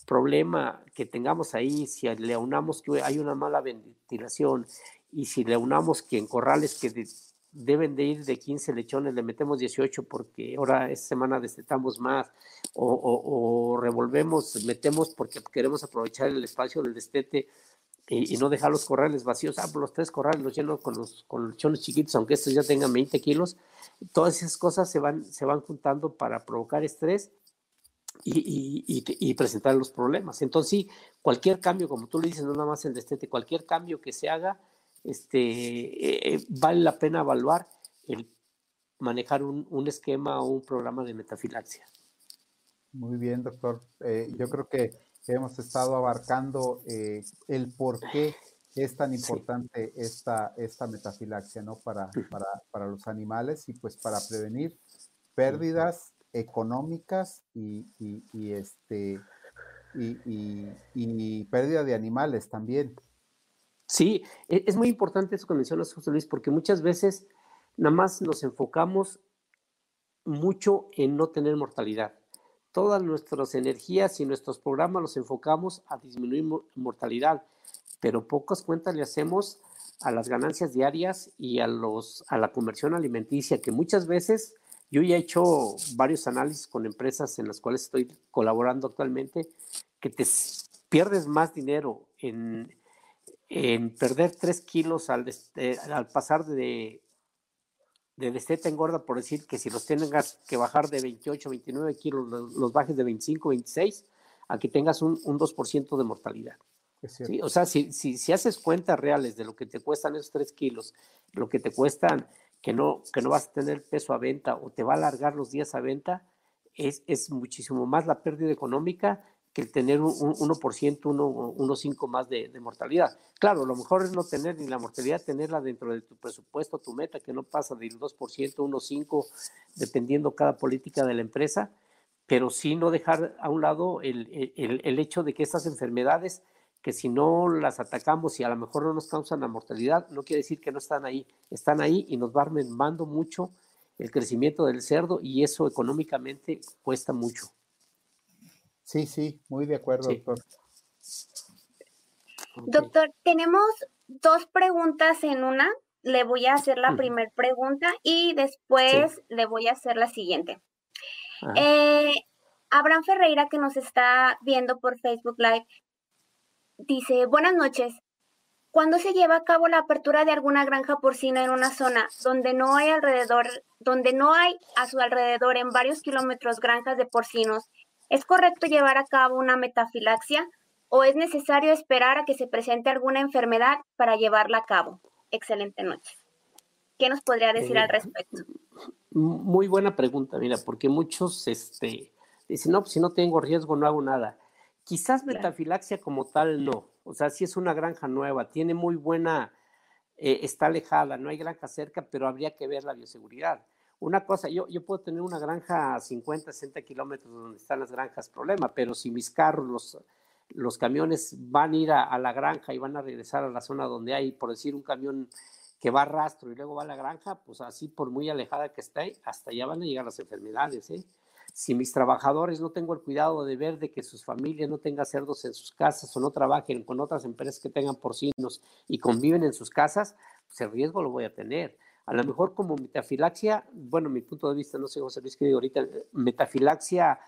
S2: problema que tengamos ahí, si le aunamos que hay una mala ventilación y si le aunamos que en corrales que deben de ir de 15 lechones, le metemos 18 porque ahora esta semana destetamos más o, revolvemos, metemos porque queremos aprovechar el espacio del destete y, no dejar los corrales vacíos. Ah, pues los tres corrales los lleno con los, con chones chiquitos, aunque estos ya tengan 20 kilos. Todas esas cosas se van, se van juntando para provocar estrés y, y, y, presentar los problemas. Entonces, sí, cualquier cambio, como tú le dices, no nada más el destete, cualquier cambio que se haga, este, eh, eh, vale la pena evaluar el manejar un, un, esquema o un programa de metafilaxia.
S3: Muy bien, doctor. Eh, yo creo que hemos estado abarcando eh, el por qué es tan importante esta, esta metafilaxia, ¿no? Para, para, para, los animales y pues para prevenir pérdidas económicas y, este, y, y, pérdida de animales también.
S2: Sí, e, es muy importante eso que mencionas, José Luis, porque muchas veces nada más nos enfocamos mucho en no tener mortalidad todas nuestras energías y nuestros programas los enfocamos a disminuir mortalidad, pero pocas cuentas le hacemos a las ganancias diarias y a, los, a la conversión alimenticia, que muchas veces yo ya he hecho varios análisis con empresas en las cuales estoy colaborando actualmente, que te pierdes más dinero en, en perder 3 kilos al, eh, al pasar de de destete engorda por decir que si los tengas que bajar de 28, 29 kilos, los, bajes de 25, 26, a que tengas un, un 2% de mortalidad. ¿Sí? O sea, si, si, si, haces cuentas reales de lo que te cuestan esos 3 kilos, lo que te cuestan que no, que no vas a tener peso a venta o te va a alargar los días a venta, es, es muchísimo más la pérdida económica que el tener un, 1%, 1,5 más de, mortalidad. Claro, lo mejor es no tener ni la mortalidad, tenerla dentro de tu presupuesto, tu meta, que no pasa del 2%, 1,5%, dependiendo cada política de la empresa, pero sí no dejar a un lado el, el, el hecho de que estas enfermedades, que si no las atacamos y a lo mejor no nos causan la mortalidad, no quiere decir que no están ahí, están ahí y nos va mermando mucho el crecimiento del cerdo y eso económicamente cuesta mucho.
S3: Sí, sí, muy de acuerdo, doctor.
S1: Doctor, tenemos dos preguntas en una. Le voy a hacer la primera pregunta y después le voy a hacer la siguiente. Eh, Abraham Ferreira, que nos está viendo por Facebook Live, dice, buenas noches. ¿Cuándo se lleva a cabo la apertura de alguna granja porcina en una zona donde no hay alrededor, donde no hay a su alrededor en varios kilómetros granjas de porcinos, ¿es correcto llevar a cabo una metafilaxia o es necesario esperar a que se presente alguna enfermedad para llevarla a cabo? Excelente noche. ¿Qué nos podría decir al respecto?
S2: Muy buena pregunta, mira, porque muchos este, dicen, no, pues si no tengo riesgo no hago nada. Quizás metafilaxia como tal no, o sea, si es una granja nueva, tiene muy buena, eh, está alejada, no hay granja cerca, pero habría que ver la bioseguridad. Una cosa, yo, yo puedo tener una granja a 50, 60 kilómetros donde están las granjas, problema, pero si mis carros, los, los camiones van a ir a, la granja y van a regresar a la zona donde hay, por decir, un camión que va a rastro y luego va a la granja, pues así por muy alejada que esté, hasta allá van a llegar las enfermedades. ¿eh? Si mis trabajadores no tengo el cuidado de ver de que sus familias no tengan cerdos en sus casas o no trabajen con otras empresas que tengan porcinos y conviven en sus casas, pues el riesgo lo voy a tener. A lo mejor como metafilaxia, bueno, mi punto de vista, no sé, José Luis, que digo ahorita, metafilaxia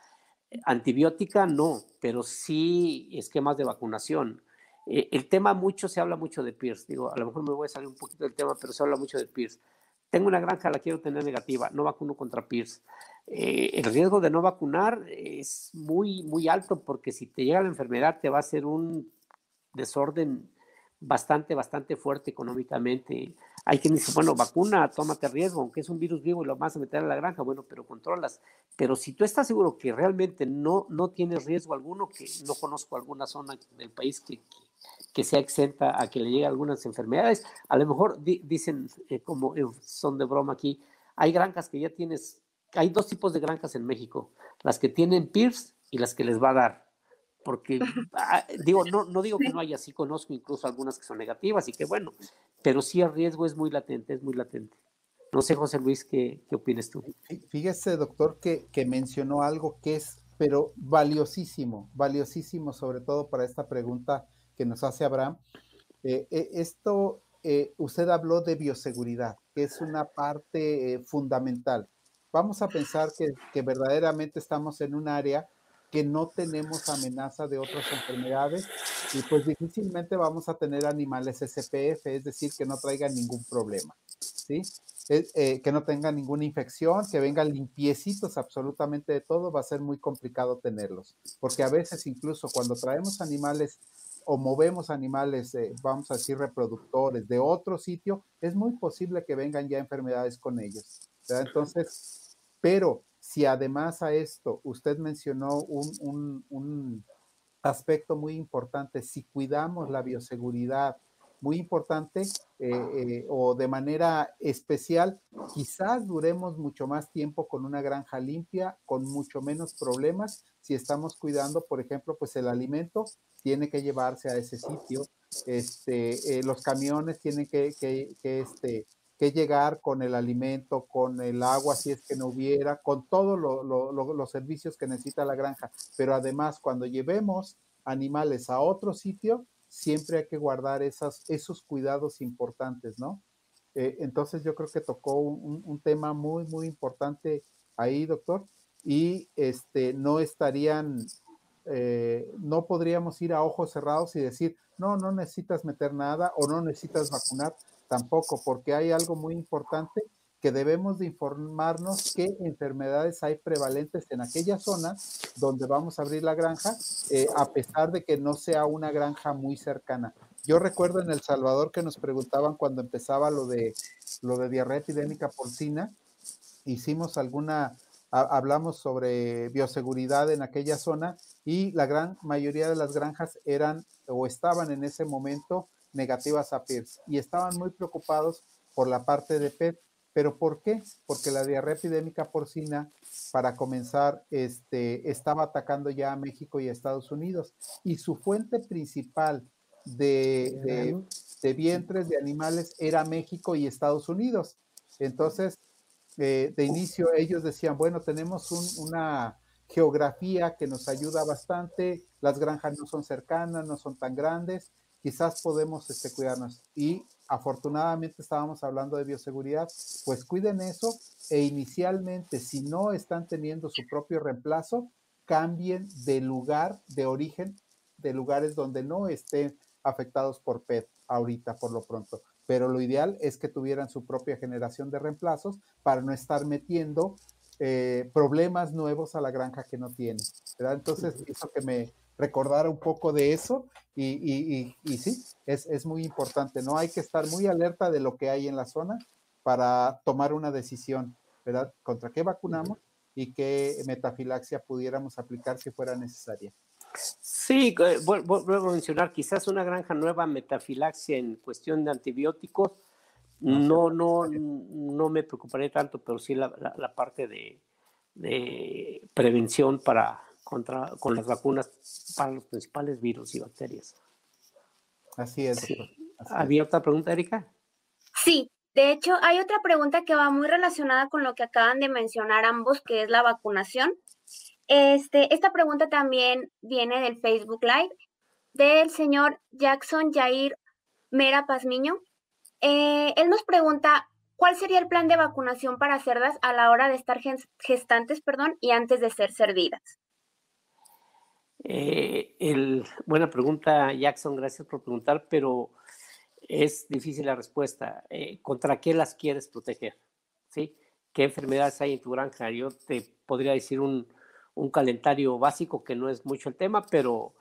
S2: antibiótica no, pero sí esquemas de vacunación. Eh, el tema mucho, se habla mucho de PIRS, digo, a lo mejor me voy a salir un poquito del tema, pero se habla mucho de PIRS. Tengo una granja, la quiero tener negativa, no vacuno contra PIRS. Eh, el riesgo de no vacunar es muy, muy alto porque si te llega la enfermedad te va a ser un desorden bastante, bastante fuerte económicamente. Hay quien dice, bueno, vacuna, tómate riesgo, aunque es un virus vivo y lo vas a meter a la granja, bueno, pero controlas. Pero si tú estás seguro que realmente no, no tienes riesgo alguno, que no conozco alguna zona del país que, que, sea exenta a que le lleguen algunas enfermedades, a lo mejor dicen, eh, como son de broma aquí, hay granjas que ya tienes hay dos tipos de granjas en México, las que tienen PIRS y las que les va a dar. Porque, ah, digo, no, no digo que no haya, sí conozco incluso algunas que son negativas y que bueno, pero sí el riesgo es muy latente, es muy latente. No sé, José Luis, ¿qué, qué opinas tú?
S3: Fíjese, doctor, que, que mencionó algo que es, pero valiosísimo, valiosísimo, sobre todo para esta pregunta que nos hace Abraham. Eh, eh, esto, eh, usted habló de bioseguridad, que es una parte fundamental vamos a pensar que, verdaderamente estamos en un área que no tenemos amenaza de otras enfermedades y pues difícilmente vamos a tener animales SPF, es decir, que no traigan ningún problema, ¿sí? Eh, que no tengan ninguna infección, que vengan limpiecitos absolutamente de todo, va a ser muy complicado tenerlos, porque a veces incluso cuando traemos animales o movemos animales, eh, vamos a decir reproductores de otro sitio, es muy posible que vengan ya enfermedades con ellos. Entonces, pero si además a esto usted mencionó un, aspecto muy importante, si cuidamos la bioseguridad, muy importante eh, eh, o de manera especial, quizás duremos mucho más tiempo con una granja limpia, con mucho menos problemas, si estamos cuidando, por ejemplo, pues el alimento tiene que llevarse a ese sitio, este, eh, los camiones tienen que, que, que este, que llegar con el alimento, con el agua, si es que no hubiera, con todos los servicios que necesita la granja. Pero además, cuando llevemos animales a otro sitio, siempre hay que guardar esos cuidados importantes, ¿no? Eh, entonces yo creo que tocó un, tema muy, muy importante ahí, doctor, y este, no estarían, eh, no podríamos ir a ojos cerrados y decir, no, no necesitas meter nada o no necesitas vacunar, tampoco, porque hay algo muy importante que debemos de informarnos qué enfermedades hay prevalentes en aquella zona donde vamos a abrir la granja, eh, a pesar de que no sea una granja muy cercana. Yo recuerdo en El Salvador que nos preguntaban cuando empezaba lo de, lo de diarrea epidémica porcina, hicimos alguna, hablamos sobre bioseguridad en aquella zona y la gran mayoría de las granjas eran o estaban en ese momento negativas a PIRS y estaban muy preocupados por la parte de PET. ¿Pero por qué? Porque la diarrea epidémica porcina, para comenzar, este, estaba atacando ya a México y a Estados Unidos. Y su fuente principal de, de vientres de animales era México y Estados Unidos. Entonces, eh, de inicio ellos decían, bueno, tenemos una geografía que nos ayuda bastante, las granjas no son cercanas, no son tan grandes, quizás podemos este, cuidarnos. Y afortunadamente estábamos hablando de bioseguridad, pues cuiden eso e inicialmente si no están teniendo su propio reemplazo, cambien de lugar de origen, de lugares donde no estén afectados por PET ahorita por lo pronto. Pero lo ideal es que tuvieran su propia generación de reemplazos para no estar metiendo eh, problemas nuevos a la granja que no tiene. Entonces, hizo que me recordara un poco de eso y, sí, es, es, muy importante, ¿no? Hay que estar muy alerta de lo que hay en la zona para tomar una decisión, ¿verdad? ¿Contra qué vacunamos y qué metafilaxia pudiéramos aplicar si fuera necesaria?
S2: Sí, eh, vuelvo a mencionar, quizás una granja nueva metafilaxia en cuestión de antibióticos, no, no, no me preocuparé tanto, pero sí la, la, parte de, de, prevención para contra con las vacunas para los principales virus y bacterias.
S3: Así es.
S2: ¿Había otra pregunta, Erika?
S1: Sí, de hecho, hay otra pregunta que va muy relacionada con lo que acaban de mencionar ambos, que es la vacunación. Este, esta pregunta también viene del Facebook Live del señor Jackson Jair Mera Pazmiño. Eh, él nos pregunta, ¿cuál sería el plan de vacunación para cerdas a la hora de estar gestantes perdón, y antes de ser servidas?
S2: Eh, el, buena pregunta, Jackson, gracias por preguntar, pero es difícil la respuesta. Eh, ¿Contra qué las quieres proteger? ¿Sí? ¿Qué enfermedades hay en tu granja? Yo te podría decir un, un calendario básico que no es mucho el tema, pero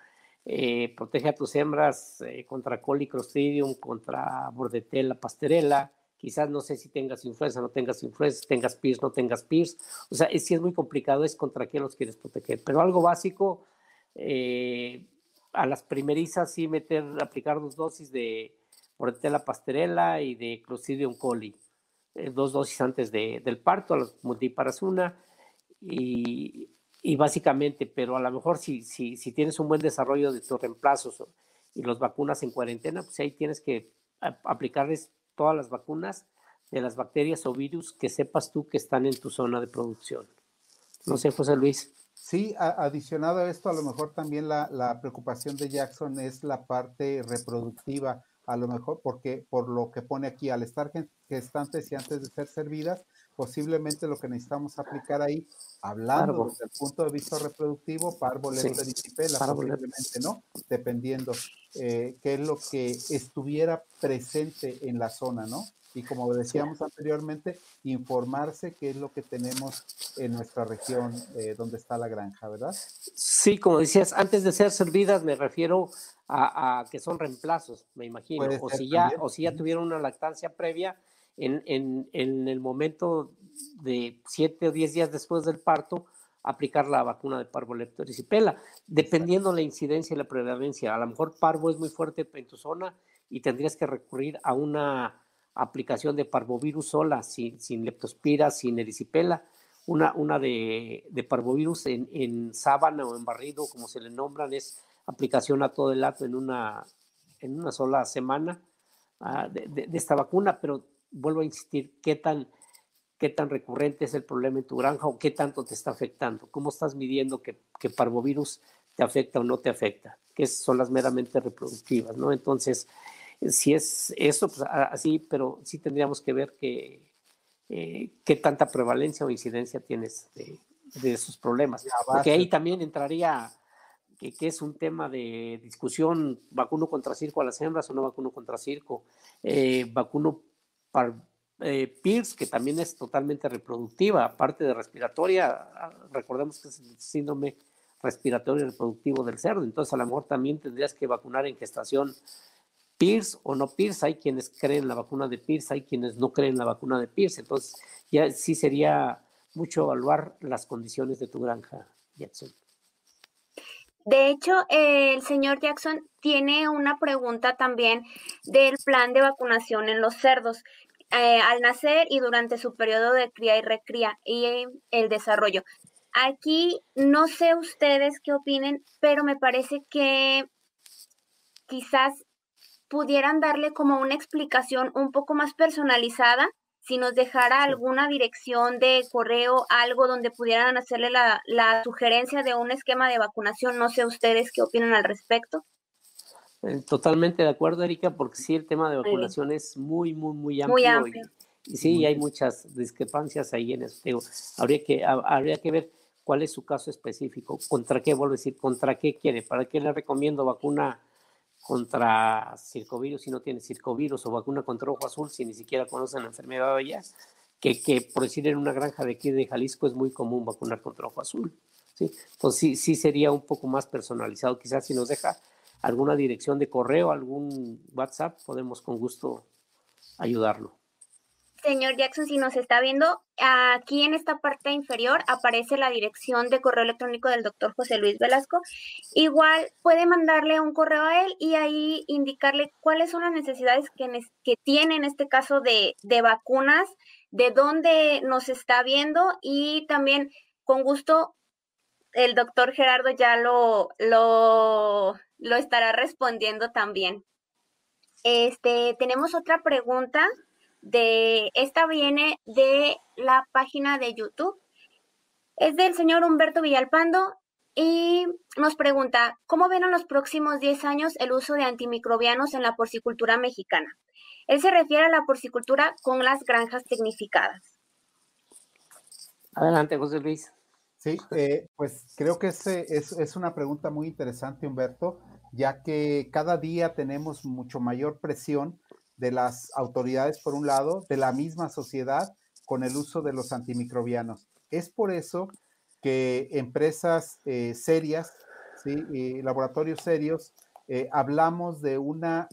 S2: eh, protege a tus hembras eh, contra Clostridium, contra Bordetella, Pasterella. Quizás no sé si tengas influenza, no tengas influenza, tengas PIRS, no tengas PIRS. O sea, si es muy complicado, es contra qué los quieres proteger. Pero algo básico, eh, a las primerizas sí meter, aplicar dos dosis de Bordetella, Pasterella y de Clostridium coli. dos dosis antes de, del parto, a las multiparas una. Y y básicamente, pero a lo mejor si, si, si tienes un buen desarrollo de tus reemplazos y los vacunas en cuarentena, pues ahí tienes que aplicarles todas las vacunas de las bacterias o virus que sepas tú que están en tu zona de producción. No sé, José Luis.
S3: Sí, adicionado a esto, a lo mejor también la, la preocupación de Jackson es la parte reproductiva a lo mejor porque por lo que pone aquí, al estar gestantes y antes de ser servidas, posiblemente lo que necesitamos aplicar ahí, hablando desde el punto de vista reproductivo, parvo, sí. posiblemente no, dependiendo eh, qué es lo que estuviera presente en la zona, ¿no? Y como decíamos anteriormente, informarse qué es lo que tenemos en nuestra región eh, donde está la granja, ¿verdad?
S2: Sí, como decías, antes de ser servidas me refiero a, que son reemplazos, me imagino, o si, ya, o si ya tuvieron una lactancia previa en, en, en, el momento de siete o diez días después del parto, aplicar la vacuna de parvo pela, dependiendo la incidencia y la prevalencia. A lo mejor parvo es muy fuerte en tu zona y tendrías que recurrir a una aplicación de parvovirus sola, sin, leptospira, sin erisipela, una, una de, de parvovirus en, en, sábana o en barrido, como se le nombran, es aplicación a todo el lato en una, en una sola semana uh, de, de, de, esta vacuna, pero vuelvo a insistir, ¿qué tan, ¿qué tan recurrente es el problema en tu granja o qué tanto te está afectando? ¿Cómo estás midiendo que, que parvovirus te afecta o no te afecta? Que son las meramente reproductivas, ¿no? Entonces, si es eso, pues así, pero sí tendríamos que ver que, eh, qué tanta prevalencia o incidencia tienes de, de esos problemas. Porque ahí también entraría que, que, es un tema de discusión, vacuno contra circo a las hembras o no vacuno contra circo, eh, vacuno para eh, PIRS, que también es totalmente reproductiva, aparte de respiratoria, recordemos que es el síndrome respiratorio reproductivo del cerdo, entonces a lo mejor también tendrías que vacunar en gestación PIRS o no PIRS, hay quienes creen la vacuna de PIRS, hay quienes no creen la vacuna de PIRS, entonces ya sí sería mucho evaluar las condiciones de tu granja, Jackson.
S1: De hecho, el señor Jackson tiene una pregunta también del plan de vacunación en los cerdos. Eh, al nacer y durante su periodo de cría y recría y el desarrollo. Aquí no sé ustedes qué opinen, pero me parece que quizás pudieran darle como una explicación un poco más personalizada si nos dejara alguna dirección de correo, algo donde pudieran hacerle la, la sugerencia de un esquema de vacunación. No sé ustedes qué opinan al respecto.
S2: Eh, totalmente de acuerdo, Erika, porque sí, el tema de vacunación es muy, muy, muy amplio. Muy amplio. Y, sí, hay muchas discrepancias ahí en eso. habría, que, habría que ver cuál es su caso específico, contra qué, vuelvo a decir, contra qué quiere, para qué le recomiendo vacuna contra circovirus si no tiene circovirus o vacuna contra ojo azul si ni siquiera conocen la enfermedad ya, que, que por decir en una granja de aquí de Jalisco es muy común vacunar contra ojo azul. ¿sí? Entonces sí, sí sería un poco más personalizado, quizás si nos deja alguna dirección de correo, algún WhatsApp, podemos con gusto ayudarlo.
S1: Señor Jackson, si nos está viendo, aquí en esta parte inferior aparece la dirección de correo electrónico del doctor José Luis Velasco. Igual puede mandarle un correo a él y ahí indicarle cuáles son las necesidades que, tiene en este caso de, de vacunas, de dónde nos está viendo y también con gusto el doctor Gerardo ya lo, lo, lo estará respondiendo también. Este, tenemos otra pregunta de, esta viene de la página de YouTube. Es del señor Humberto Villalpando y nos pregunta, ¿cómo ven en los próximos 10 años el uso de antimicrobianos en la porcicultura mexicana? Él se refiere a la porcicultura con las granjas tecnificadas.
S2: Adelante, José Luis.
S3: Sí, eh, pues creo que es, es, una pregunta muy interesante, Humberto, ya que cada día tenemos mucho mayor presión de las autoridades, por un lado, de la misma sociedad con el uso de los antimicrobianos. Es por eso que empresas eh, serias, ¿sí? laboratorios serios, eh, hablamos de una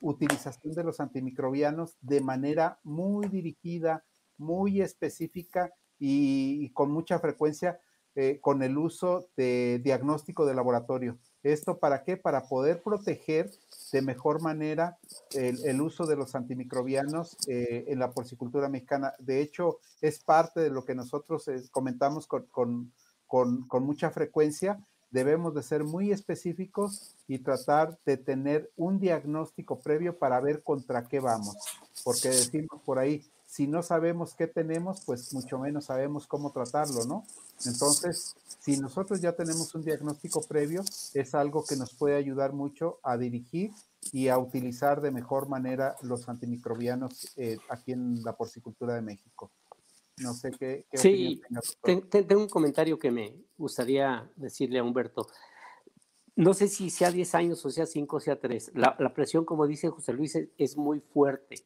S3: utilización de los antimicrobianos de manera muy dirigida, muy específica y, con mucha frecuencia eh, con el uso de diagnóstico de laboratorio. ¿Esto para qué? Para poder proteger de mejor manera el, uso de los antimicrobianos eh, en la porcicultura mexicana. De hecho, es parte de lo que nosotros eh, comentamos con, con, con, mucha frecuencia. Debemos de ser muy específicos y tratar de tener un diagnóstico previo para ver contra qué vamos. Porque decimos por ahí, si no sabemos qué tenemos, pues mucho menos sabemos cómo tratarlo, ¿no? Entonces, si nosotros ya tenemos un diagnóstico previo, es algo que nos puede ayudar mucho a dirigir y a utilizar de mejor manera los antimicrobianos eh, aquí en la porcicultura de México. No sé qué.
S2: sí, tengo un comentario que me gustaría decirle a Humberto. No sé si sea 10 años o sea 5 o sea 3. La, presión, como dice José Luis, es muy fuerte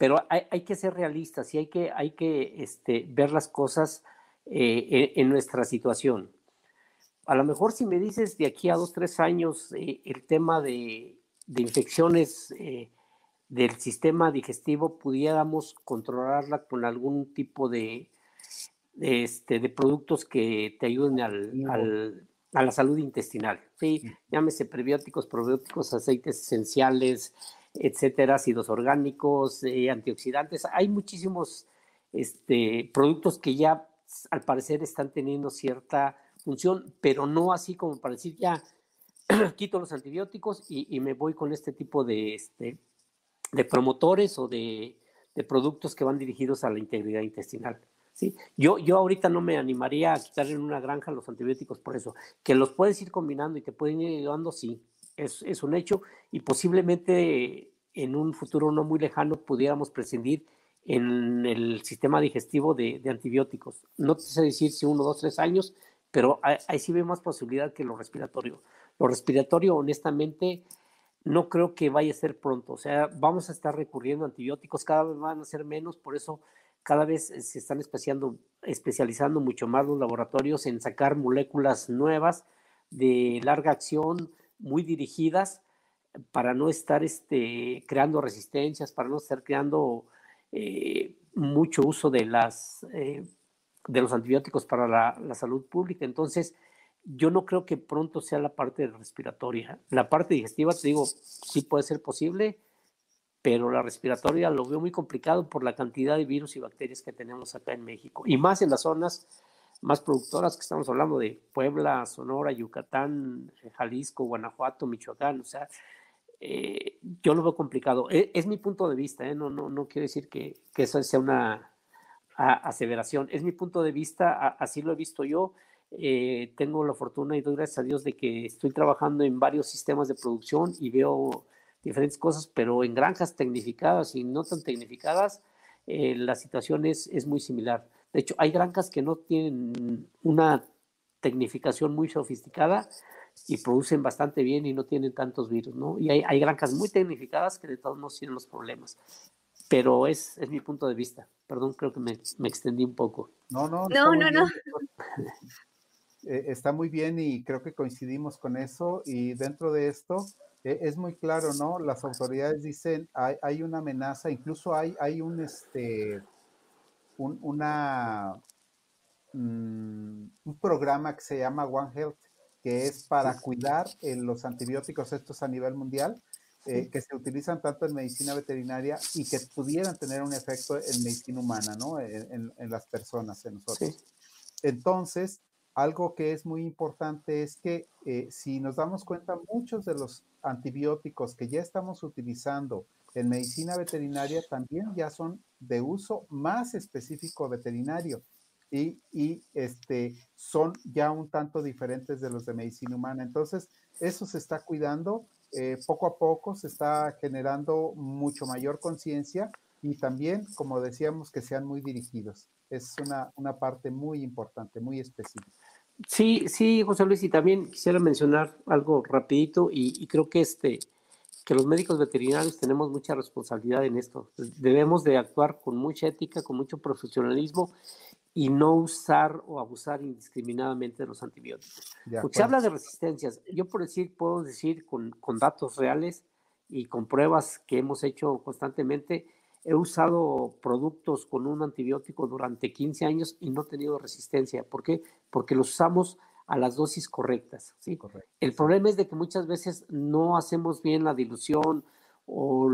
S2: pero hay, que ser realistas y hay que, hay que este, ver las cosas eh, en, nuestra situación. A lo mejor si me dices de aquí a dos, tres años eh, el tema de, infecciones eh, del sistema digestivo, pudiéramos controlarla con algún tipo de, este, de productos que te ayuden al, a la salud intestinal. ¿sí? Llámese prebióticos, probióticos, aceites esenciales, etcétera, ácidos orgánicos, eh, antioxidantes. Hay muchísimos este, productos que ya al parecer están teniendo cierta función, pero no así como para decir ya quito los antibióticos y, me voy con este tipo de, este, de promotores o de, productos que van dirigidos a la integridad intestinal. ¿sí? Yo, yo ahorita no me animaría a quitar en una granja los antibióticos por eso. Que los puedes ir combinando y te pueden ir ayudando, sí, es, un hecho y posiblemente en un futuro no muy lejano pudiéramos prescindir en el sistema digestivo de, antibióticos. No te sé decir si uno, dos, tres años, pero ahí, sí ve más posibilidad que lo respiratorio. Lo respiratorio, honestamente, no creo que vaya a ser pronto. O sea, vamos a estar recurriendo a antibióticos, cada vez van a ser menos, por eso cada vez se están especializando mucho más los laboratorios en sacar moléculas nuevas de larga acción, muy dirigidas para no estar este, creando resistencias, para no estar creando eh, mucho uso de, las, eh, de los antibióticos para la, salud pública. Entonces, yo no creo que pronto sea la parte respiratoria. La parte digestiva, te digo, sí puede ser posible, pero la respiratoria lo veo muy complicado por la cantidad de virus y bacterias que tenemos acá en México, y más en las zonas más productoras que estamos hablando de Puebla, Sonora, Yucatán, Jalisco, Guanajuato, Michoacán, o sea, eh, yo lo veo complicado. E, es, mi punto de vista, ¿eh? no, no, no quiero decir que, que eso sea una aseveración. Es mi punto de vista, así lo he visto yo. Eh, tengo la fortuna y doy gracias a Dios de que estoy trabajando en varios sistemas de producción y veo diferentes cosas, pero en granjas tecnificadas y no tan tecnificadas, eh, la situación es, es muy similar. De hecho, hay granjas que no tienen una tecnificación muy sofisticada y producen bastante bien y no tienen tantos virus, ¿no? Y hay, hay granjas muy tecnificadas que de todos modos tienen los problemas. Pero es, es mi punto de vista. Perdón, creo que me, me extendí un poco.
S3: No, no,
S1: no, no. no.
S3: Eh, está muy bien y creo que coincidimos con eso. Y dentro de esto eh, es muy claro, ¿no? Las autoridades dicen hay, hay una amenaza, incluso hay, hay un, este, un, una, mm, un programa que se llama One Health, que es para cuidar los antibióticos estos a nivel mundial. Eh, que se utilizan tanto en medicina veterinaria y que pudieran tener un efecto en medicina humana, ¿no? En, en, las personas, en nosotros. Entonces, algo que es muy importante es que eh, si nos damos cuenta, muchos de los antibióticos que ya estamos utilizando en medicina veterinaria también ya son de uso más específico veterinario y, y este, son ya un tanto diferentes de los de medicina humana. Entonces, eso se está cuidando eh, poco a poco, se está generando mucho mayor conciencia y también, como decíamos, que sean muy dirigidos. Es una, una parte muy importante, muy específica.
S2: Sí, sí, José Luis, y también quisiera mencionar algo rapidito y, creo que este que los médicos veterinarios tenemos mucha responsabilidad en esto. Debemos de actuar con mucha ética, con mucho profesionalismo y no usar o abusar indiscriminadamente de los antibióticos. Porque se habla de resistencias. Yo por decir, puedo decir con, con datos reales y con pruebas que hemos hecho constantemente, He usado productos con un antibiótico durante 15 años y no he tenido resistencia. ¿Por qué? Porque los usamos a las dosis correctas. ¿sí? El problema es de que muchas veces no hacemos bien la dilución o,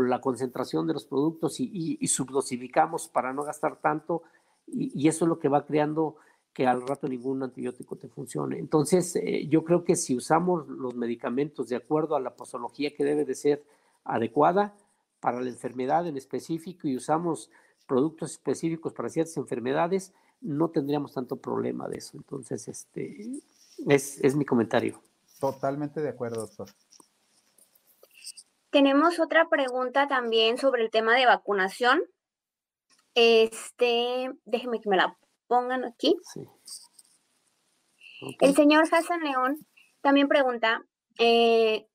S2: la concentración de los productos y, subdosificamos para no gastar tanto y, eso es lo que va creando que al rato ningún antibiótico te funcione. Entonces, eh, yo creo que si usamos los medicamentos de acuerdo a la posología que debe de ser adecuada, para la enfermedad en específico y usamos productos específicos para ciertas enfermedades, no tendríamos tanto problema de eso. Entonces, este es, es mi comentario.
S3: Totalmente de acuerdo, doctor.
S1: Tenemos otra pregunta también sobre el tema de vacunación. Este, déjenme que me la pongan aquí. Sí. El señor Hassan León también pregunta, eh,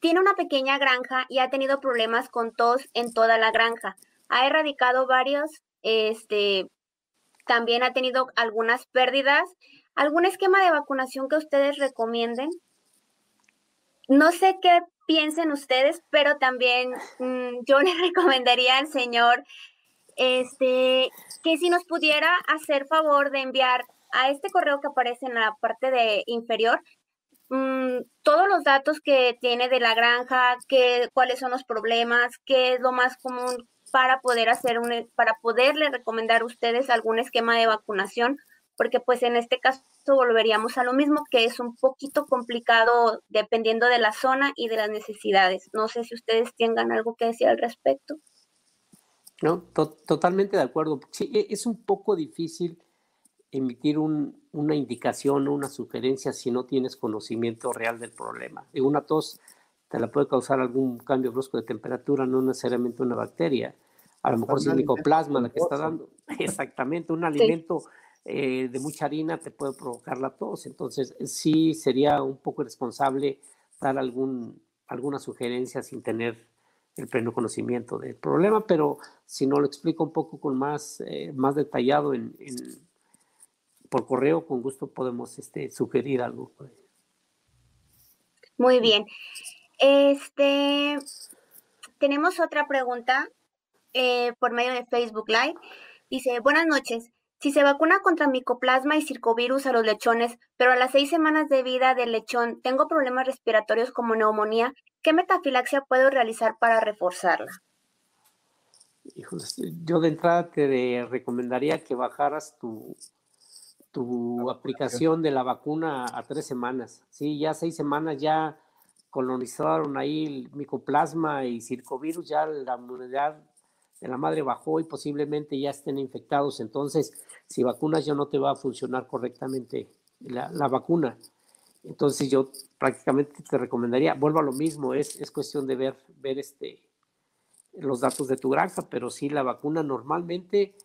S1: tiene una pequeña granja y ha tenido problemas con tos en toda la granja. Ha erradicado varios, este, también ha tenido algunas pérdidas. ¿Algún esquema de vacunación que ustedes recomienden? No sé qué piensen ustedes, pero también mm, yo le recomendaría al señor este, que si nos pudiera hacer favor de enviar a este correo que aparece en la parte de inferior Mm, todos los datos que tiene de la granja, qué, cuáles son los problemas, qué es lo más común para poder hacer un, para poderle recomendar a ustedes algún esquema de vacunación, porque pues en este caso volveríamos a lo mismo, que es un poquito complicado dependiendo de la zona y de las necesidades. No sé si ustedes tengan algo que decir al respecto.
S2: No, totalmente de acuerdo. Sí, e, es un poco difícil emitir una indicación o una sugerencia si no tienes conocimiento real del problema. Una tos te la puede causar algún cambio brusco de temperatura, no necesariamente una bacteria. A lo mejor es el micoplasma la que está dando. Exactamente, un alimento eh, de mucha harina te puede provocar la tos. Entonces, sí sería un poco irresponsable dar algún, alguna sugerencia sin tener el pleno conocimiento del problema, pero si no lo explico un poco con más, eh, más detallado en por correo, con gusto podemos este, sugerir algo.
S1: Muy bien. Este, tenemos otra pregunta eh, por medio de Facebook Live. Dice, buenas noches. Si se vacuna contra micoplasma y circovirus a los lechones, pero a las seis semanas de vida del lechón tengo problemas respiratorios como neumonía, ¿qué metafilaxia puedo realizar para reforzarla?
S2: yo de entrada te recomendaría que bajaras tu, tu aplicación de la vacuna a tres semanas. Sí, ya seis semanas ya colonizaron ahí el micoplasma y circovirus, ya la inmunidad de la madre bajó y posiblemente ya estén infectados. Entonces, si vacunas ya no te va a funcionar correctamente la, la vacuna. Entonces yo prácticamente te recomendaría, vuelvo a lo mismo, es, es cuestión de ver, ver este, los datos de tu granja, pero sí la vacuna normalmente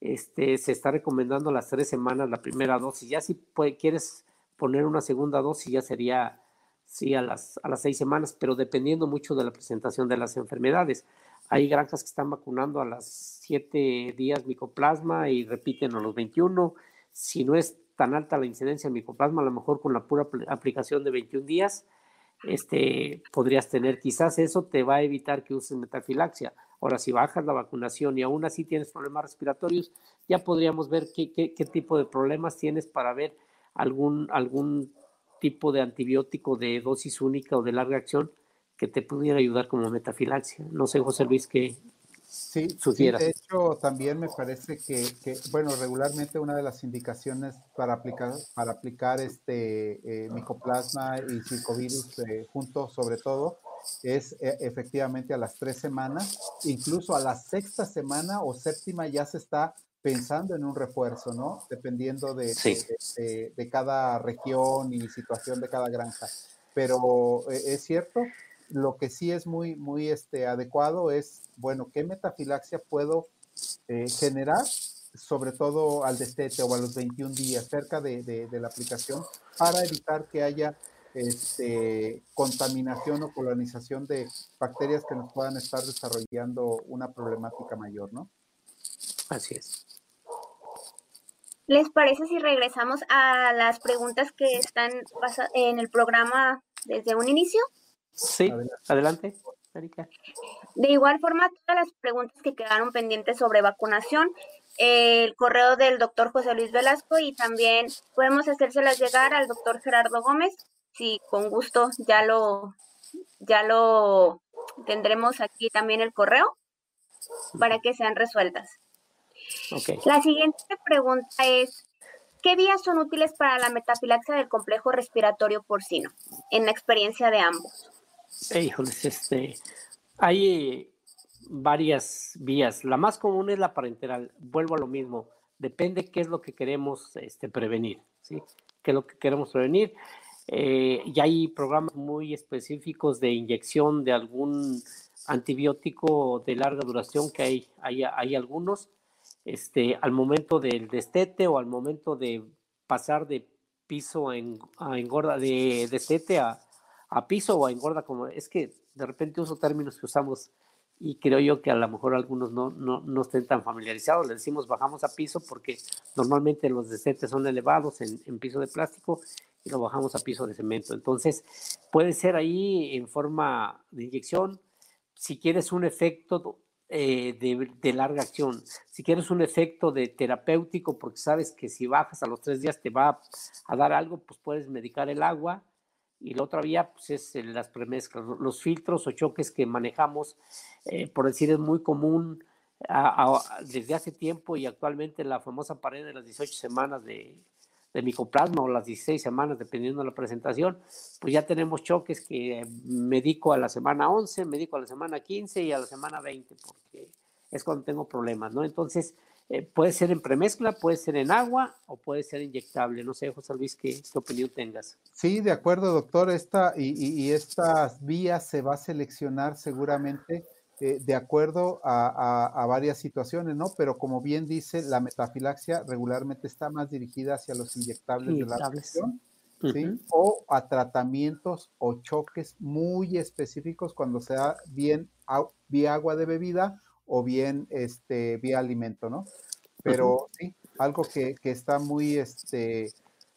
S2: este, se está recomendando las tres semanas la primera dosis. Ya si quieres poner una segunda dosis ya sería sí a las, a las seis semanas, pero dependiendo mucho de la presentación de las enfermedades. Hay granjas que están vacunando a las siete días micoplasma y repiten a los 21. Si no es tan alta la incidencia de micoplasma, a lo mejor con la pura aplicación de 21 días, este, podrías tener, quizás eso te va a evitar que uses metafilaxia. Ahora, si bajas la vacunación y aún así tienes problemas respiratorios, ya podríamos ver qué, qué, qué tipo de problemas tienes para ver algún, algún tipo de antibiótico de dosis única o de larga acción que te pudiera ayudar como metafilaxia. No sé, José Luis, qué
S3: sí, sugieras. de hecho, también me parece que, que, bueno, regularmente una de las indicaciones para aplicar, para aplicar este eh, micoplasma y circovirus eh, juntos, sobre todo, es eh, efectivamente a las tres semanas, incluso a la sexta semana o séptima ya se está pensando en un refuerzo, ¿no? Dependiendo de, de, cada región y situación de cada granja. Pero eh, es cierto, lo que sí es muy, muy este, adecuado es, bueno, ¿qué metafilaxia puedo eh, generar? sobre todo al destete o a los 21 días cerca de, de la aplicación para evitar que haya este, contaminación o colonización de bacterias que nos puedan estar desarrollando una problemática mayor, ¿no?
S2: Así es.
S1: ¿Les parece si regresamos a las preguntas que están en el programa desde un inicio?
S2: Sí, adelante.
S1: De igual forma, todas las preguntas que quedaron pendientes sobre vacunación, el correo del doctor José Luis Velasco y también podemos hacérselas llegar al doctor Gerardo Gómez sí, con gusto ya lo, ya lo tendremos aquí también el correo para que sean resueltas. La siguiente pregunta es, ¿qué días son útiles para la metafilaxia del complejo respiratorio porcino en la experiencia de ambos?
S2: Híjoles, este, hay varias vías. La más común es la parenteral. Vuelvo a lo mismo. Depende qué es lo que queremos este, prevenir, ¿sí? ¿Qué es lo que queremos prevenir? Eh, y hay programas muy específicos de inyección de algún antibiótico de larga duración que hay, hay, hay algunos. Este, al momento del destete o al momento de pasar de piso a, engorda, de destete a, a, piso o a engorda, como es que de repente uso términos que usamos y creo yo que a lo mejor algunos no, no, no estén tan familiarizados. Le decimos bajamos a piso porque normalmente los destetes son elevados en, en piso de plástico y lo bajamos a piso de cemento. Entonces, puede ser ahí en forma de inyección. Si quieres un efecto eh, de, larga acción, si quieres un efecto de terapéutico, porque sabes que si bajas a los tres días te va a dar algo, pues puedes medicar el agua. Y la otra vía, pues es las premezclas, los filtros o choques que manejamos, eh, por decir, es muy común desde hace tiempo y actualmente la famosa pared de las 18 semanas de, micoplasma o las 16 semanas, dependiendo de la presentación, pues ya tenemos choques que medico a la semana 11, medico a la semana 15 y a la semana 20, porque es cuando tengo problemas, ¿no? Entonces, eh, puede ser en premezcla, puede ser en agua o puede ser inyectable. No sé, José Luis, ¿qué, qué opinión tengas?
S3: Sí, de acuerdo, doctor. Esta, y, y, y estas vías se va a seleccionar seguramente eh, de acuerdo a, varias situaciones, ¿no? Pero como bien dice, la metafilaxia regularmente está más dirigida hacia los inyectables, de la presión, ¿sí? O a tratamientos o choques muy específicos cuando sea bien vía agua de bebida o bien este, vía alimento, ¿no? Pero sí, algo que, está muy este,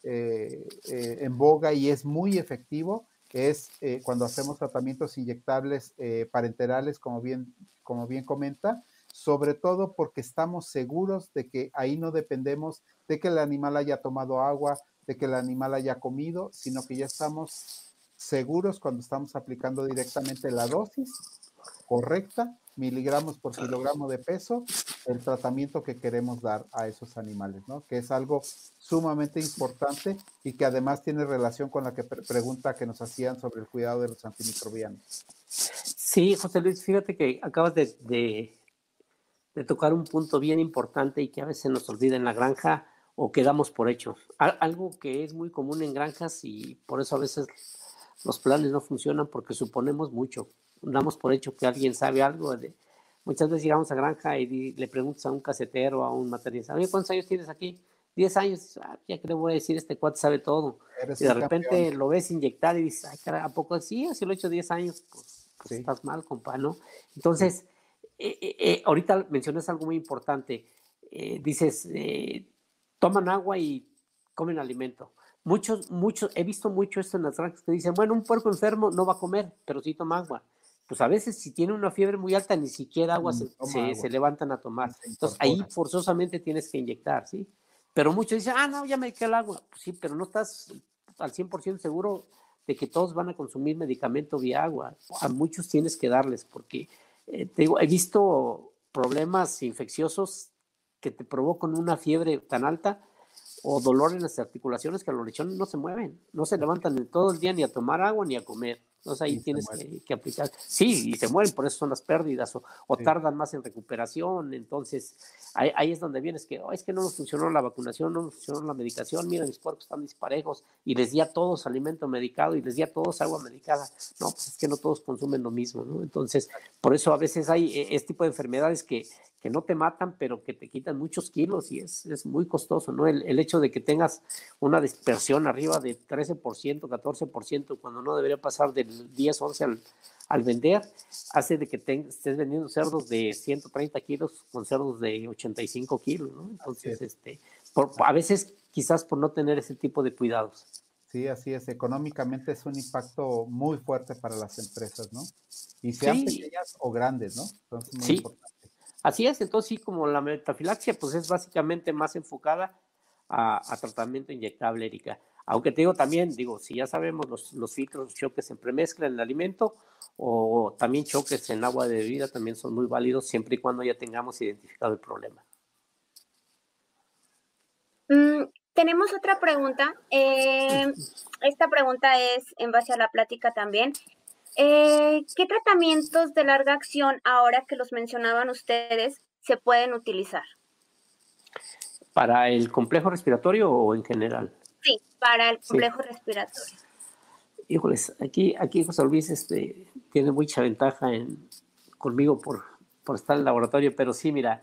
S3: eh, eh, en boga y es muy efectivo es eh, cuando hacemos tratamientos inyectables parenterales, como bien, como bien comenta, sobre todo porque estamos seguros de que ahí no dependemos de que el animal haya tomado agua, de que el animal haya comido, sino que ya estamos seguros cuando estamos aplicando directamente la dosis correcta, miligramos por kilogramo de peso, el tratamiento que queremos dar a esos animales, ¿no? Que es algo sumamente importante y que además tiene relación con la que pregunta que nos hacían sobre el cuidado de los antimicrobianos.
S2: Sí, José Luis, fíjate que acabas de, de, tocar un punto bien importante y que a veces nos olvida en la granja o quedamos por hecho. Algo que es muy común en granjas y por eso a veces los planes no funcionan porque suponemos mucho. Damos por hecho que alguien sabe algo. De, muchas veces llegamos a granja y le preguntas a un casetero, a un materialista, ¿cuántos años tienes aquí? 10 años, ah, ya que le voy a decir, este cuate sabe todo. y de repente lo ves inyectar y dices, ay, cara, ¿a poco sí? Así lo he hecho 10 años, pues, pues estás mal, compa, ¿no? Entonces, eh, eh, eh, ahorita mencionas algo muy importante. dices, toman agua y comen alimento. Muchos, muchos, he visto mucho esto en las granjas que dicen, bueno, un puerco enfermo no va a comer, pero sí toma agua. Pues a veces si tiene una fiebre muy alta, ni siquiera agua, se, se, levantan a tomar. Entonces ahí forzosamente tienes que inyectar, ¿sí? Pero muchos dicen, ah, no, ya me quedé el agua. Pues sí, pero no estás al 100% seguro de que todos van a consumir medicamento vía agua. A muchos tienes que darles, porque eh, te digo, he visto problemas infecciosos que te provocan una fiebre tan alta o dolor en las articulaciones que los lechones no se mueven, no se levantan en todo el día ni a tomar agua ni a comer. Entonces ahí tienes que, aplicar. Sí, y se mueren, por eso son las pérdidas, o, tardan más en recuperación. Entonces, ahí, es donde vienes que, oh, es que no nos funcionó la vacunación, no nos funcionó la medicación, mira, mis puercos están disparejos, y les di a todos alimento medicado y les di a todos agua medicada. No, pues es que no todos consumen lo mismo, ¿no? Entonces, por eso a veces hay eh, este tipo de enfermedades que, que no te matan, pero que te quitan muchos kilos y es, es muy costoso, ¿no? El, el, hecho de que tengas una dispersión arriba de 13%, 14%, cuando no debería pasar del 10, 11 al, al vender, hace de que estés vendiendo cerdos de 130 kilos con cerdos de 85 kilos, ¿no? Entonces, este, por, a veces quizás por no tener ese tipo de cuidados.
S3: Sí, así es. Económicamente es un impacto muy fuerte para las empresas, ¿no? Y sean pequeñas o grandes, ¿no?
S2: Entonces, muy sí. importante. Así es, entonces sí, como la metafilaxia, pues es básicamente más enfocada a, tratamiento inyectable, Erika. Aunque te digo también, digo, si ya sabemos los, los filtros, choques en premezcla en el alimento o también choques en agua de bebida también son muy válidos siempre y cuando ya tengamos identificado el problema.
S1: Mm, tenemos otra pregunta. Eh, esta pregunta es en base a la plática también. Eh, ¿Qué tratamientos de larga acción, ahora que los mencionaban ustedes, se pueden utilizar?
S2: ¿Para el complejo respiratorio o en general?
S1: Sí, para el complejo respiratorio.
S2: Híjoles, aquí, aquí José Luis este, tiene mucha ventaja en, conmigo por, por estar en el laboratorio, pero sí, mira,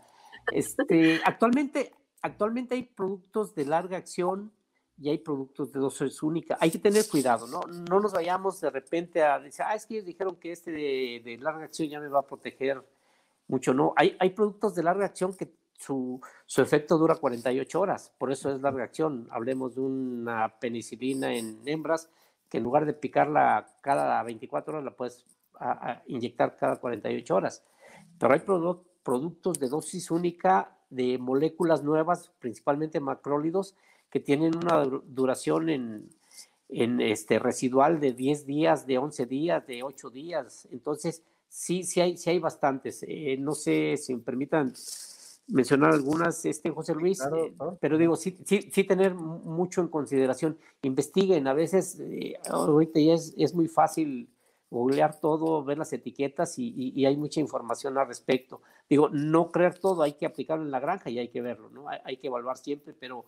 S2: este, actualmente, actualmente hay productos de larga acción y hay productos de dosis única. Hay que tener cuidado, ¿no? No nos vayamos de repente a decir, ah, es que ellos dijeron que este de, larga acción ya me va a proteger mucho. No, hay, hay productos de larga acción que su, su, efecto dura 48 horas, por eso es larga acción. Hablemos de una penicilina en hembras que en lugar de picarla cada 24 horas la puedes inyectar cada 48 horas. Pero hay productos de dosis única de moléculas nuevas, principalmente macrólidos, que tienen una duración en, en este residual de 10 días, de 11 días, de 8 días. Entonces, sí, sí hay, sí hay bastantes. Eh, no sé si me permitan mencionar algunas, este José Luis, eh, pero digo, sí, sí, sí, tener mucho en consideración. Investiguen, a veces, eh, ahorita ya es, es, muy fácil googlear todo, ver las etiquetas y, y, hay mucha información al respecto. Digo, no creer todo, hay que aplicarlo en la granja y hay que verlo, ¿no? Hay, hay que evaluar siempre, pero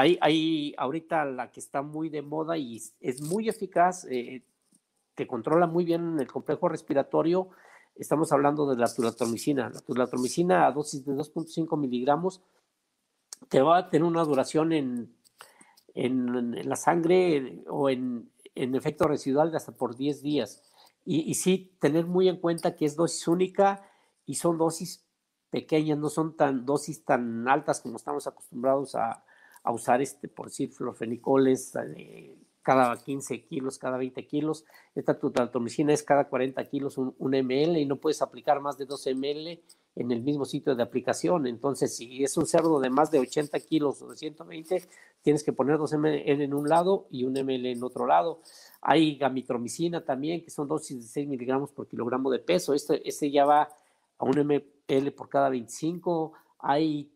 S2: hay, hay ahorita la que está muy de moda y es muy eficaz, eh, que controla muy bien el complejo respiratorio. Estamos hablando de la tulatromicina. La tulatromicina a dosis de 2.5 miligramos te va a tener una duración en, en, la sangre o en, en, efecto residual de hasta por 10 días. Y, y sí, tener muy en cuenta que es dosis única y son dosis pequeñas, no son tan dosis tan altas como estamos acostumbrados a, a usar, este, por decir, florfenicoles eh, cada 15 kilos, cada 20 kilos. Esta tutaltomicina es cada 40 kilos un, ml y no puedes aplicar más de 2 ml en el mismo sitio de aplicación. Entonces, si es un cerdo de más de 80 kilos o de 120, tienes que poner 2 ml en un lado y un ml en otro lado. Hay gamitromicina también, que son dosis de 6 miligramos por kilogramo de peso. Este, este ya va a un ml por cada 25. Hay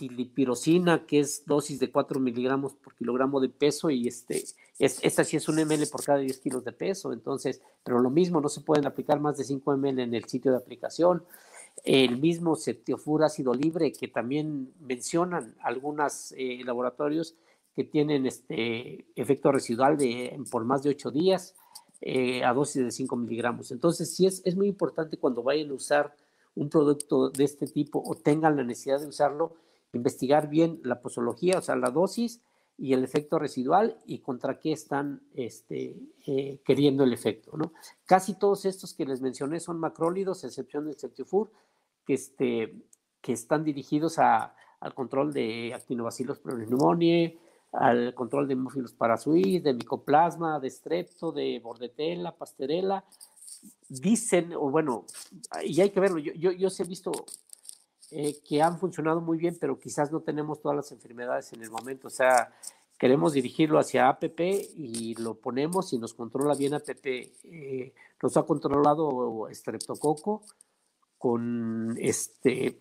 S2: tilipirosina, que es dosis de 4 miligramos por kilogramo de peso, y este, es, esta sí es un ml por cada 10 kilos de peso. Entonces, pero lo mismo, no se pueden aplicar más de 5 ml en el sitio de aplicación. El mismo septiofur ácido libre, que también mencionan algunos eh, laboratorios, que tienen este efecto residual de por más de 8 días eh, a dosis de 5 miligramos. Entonces, sí es, es muy importante cuando vayan a usar un producto de este tipo o tengan la necesidad de usarlo, investigar bien la posología, o sea, la dosis y el efecto residual y contra qué están este, eh, queriendo el efecto. ¿no? Casi todos estos que les mencioné son macrólidos, excepción del Septifur, que, este, que están dirigidos a, al control de actinobacillus pneumoniae, al control de hemófilos parasuís, de micoplasma, de strepto, de bordetela, pasterela. Dicen, o bueno, y hay que verlo, yo, yo, yo he visto eh, que han funcionado muy bien, pero quizás no tenemos todas las enfermedades en el momento. O sea, queremos dirigirlo hacia APP y lo ponemos y nos controla bien APP. Eh, nos ha controlado estreptococo con este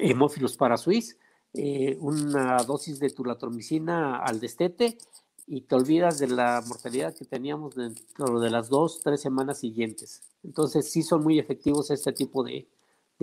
S2: hemófilos parasuís eh, una dosis de tulatromicina al destete y te olvidas de la mortalidad que teníamos dentro de las dos, tres semanas siguientes. Entonces sí son muy efectivos este tipo de,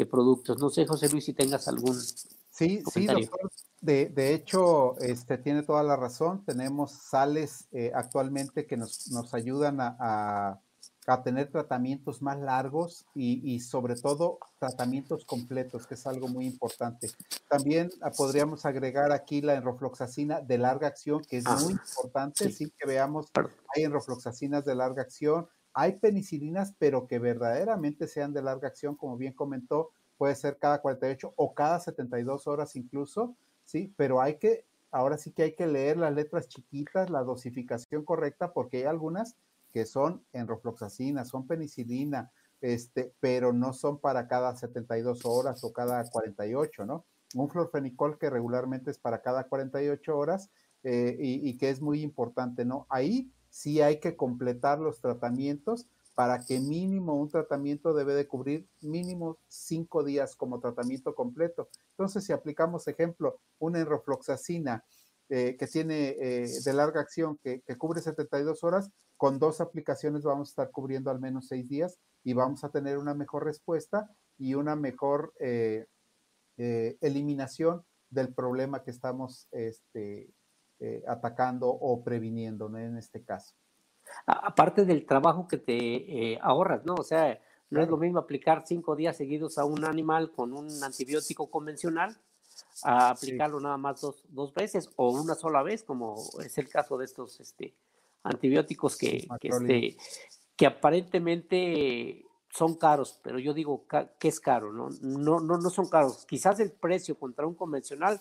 S2: productos. No sé, José Luis, si tengas algún...
S3: Sí, sí, doctor. De, de, hecho, este, tiene toda la razón. Tenemos sales eh, actualmente que nos, nos ayudan a a tener tratamientos más largos y, sobre todo tratamientos completos, que es algo muy importante. También ah, podríamos agregar aquí la enrofloxacina de larga acción, que es muy ah, importante, sí. que veamos, hay enrofloxacinas de larga acción, hay penicilinas, pero que verdaderamente sean de larga acción, como bien comentó, puede ser cada 48 o cada 72 horas incluso, sí, pero hay que, ahora sí que hay que leer las letras chiquitas, la dosificación correcta, porque hay algunas que son enrofloxacina, son penicilina, este, pero no son para cada 72 horas o cada 48, ¿no? Un florfenicol que regularmente es para cada 48 horas eh, y, y, que es muy importante, ¿no? Ahí sí hay que completar los tratamientos para que mínimo un tratamiento debe de cubrir mínimo cinco días como tratamiento completo. Entonces, si aplicamos, ejemplo, una enrofloxacina eh, que tiene eh, de larga acción que, que, cubre 72 horas, con dos aplicaciones vamos a estar cubriendo al menos seis días y vamos a tener una mejor respuesta y una mejor eh, eliminación del problema que estamos este, atacando o previniendo en este caso.
S2: Aparte del trabajo que te ahorras, ¿no? O sea, no es lo mismo aplicar cinco días seguidos a un animal con un antibiótico convencional a aplicarlo nada más dos, dos, veces o una sola vez, como es el caso de estos este, antibióticos que, que, este, que aparentemente son caros, pero yo digo que es caro, ¿no? No, no, no son caros. Quizás el precio contra un convencional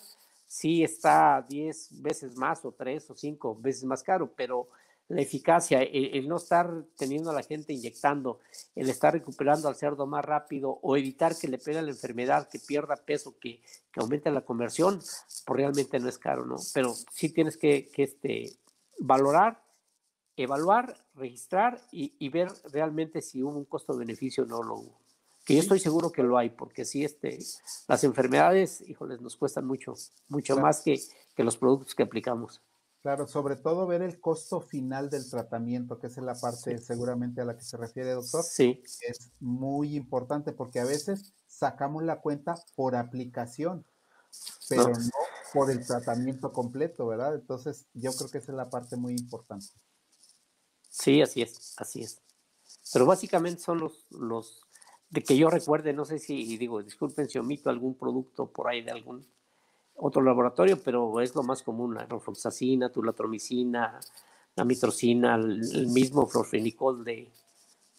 S2: sí está 10 veces más o 3 o 5 veces más caro, pero la eficacia, el, no estar teniendo a la gente inyectando, el estar recuperando al cerdo más rápido o evitar que le pegue la enfermedad, que pierda peso, que, que aumente la conversión, pues realmente no es caro, ¿no? Pero sí tienes que, que este, valorar, evaluar, registrar y, y, ver realmente si hubo un costo-beneficio o no lo hubo. Que yo estoy seguro que lo hay, porque sí, este, las enfermedades, híjoles, nos cuestan mucho, mucho más que, que los productos que aplicamos.
S3: Claro, sobre todo ver el costo final del tratamiento, que es la parte seguramente a la que se refiere, doctor.
S2: Sí.
S3: Es muy importante porque a veces sacamos la cuenta por aplicación, pero no, por el tratamiento completo, ¿verdad? Entonces, yo creo que esa es la parte muy importante.
S2: Sí, así es, así es. Pero básicamente son los, los de que yo recuerde, no sé si digo, disculpen si omito algún producto por ahí de algún otro laboratorio, pero es lo más común, la rofloxacina, tulatromicina, la mitrocina, el, mismo florfenicol de,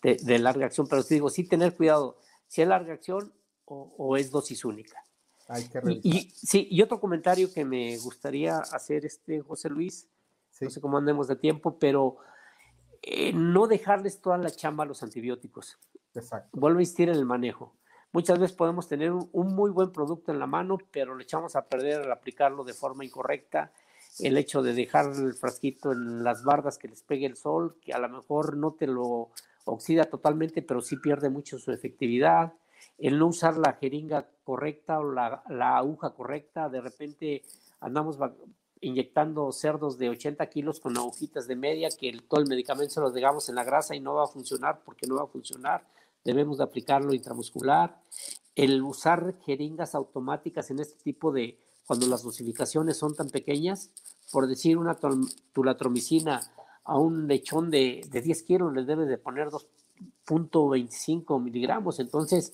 S2: de, larga acción, pero te digo, sí tener cuidado, si es larga acción o, es dosis única.
S3: Hay que
S2: y, sí, y otro comentario que me gustaría hacer, este José Luis, no sé cómo andemos de tiempo, pero eh, no dejarles toda la chamba a los antibióticos.
S3: Exacto.
S2: Vuelvo a insistir en el manejo. Muchas veces podemos tener un, muy buen producto en la mano, pero le echamos a perder al aplicarlo de forma incorrecta. el hecho de dejar el frasquito en las bardas que les pegue el sol, que a lo mejor no te lo oxida totalmente, pero sí pierde mucho su efectividad, el no usar la jeringa correcta o la, aguja correcta, de repente andamos inyectando cerdos de 80 kilos con agujitas de media, que todo el medicamento se lo dejamos en la grasa y no va a funcionar porque no va a funcionar, debemos de aplicarlo intramuscular, el usar jeringas automáticas en este tipo de, cuando las dosificaciones son tan pequeñas, por decir una tulatromicina a un lechón de, de 10 kilos le debe de poner 2.25 miligramos, entonces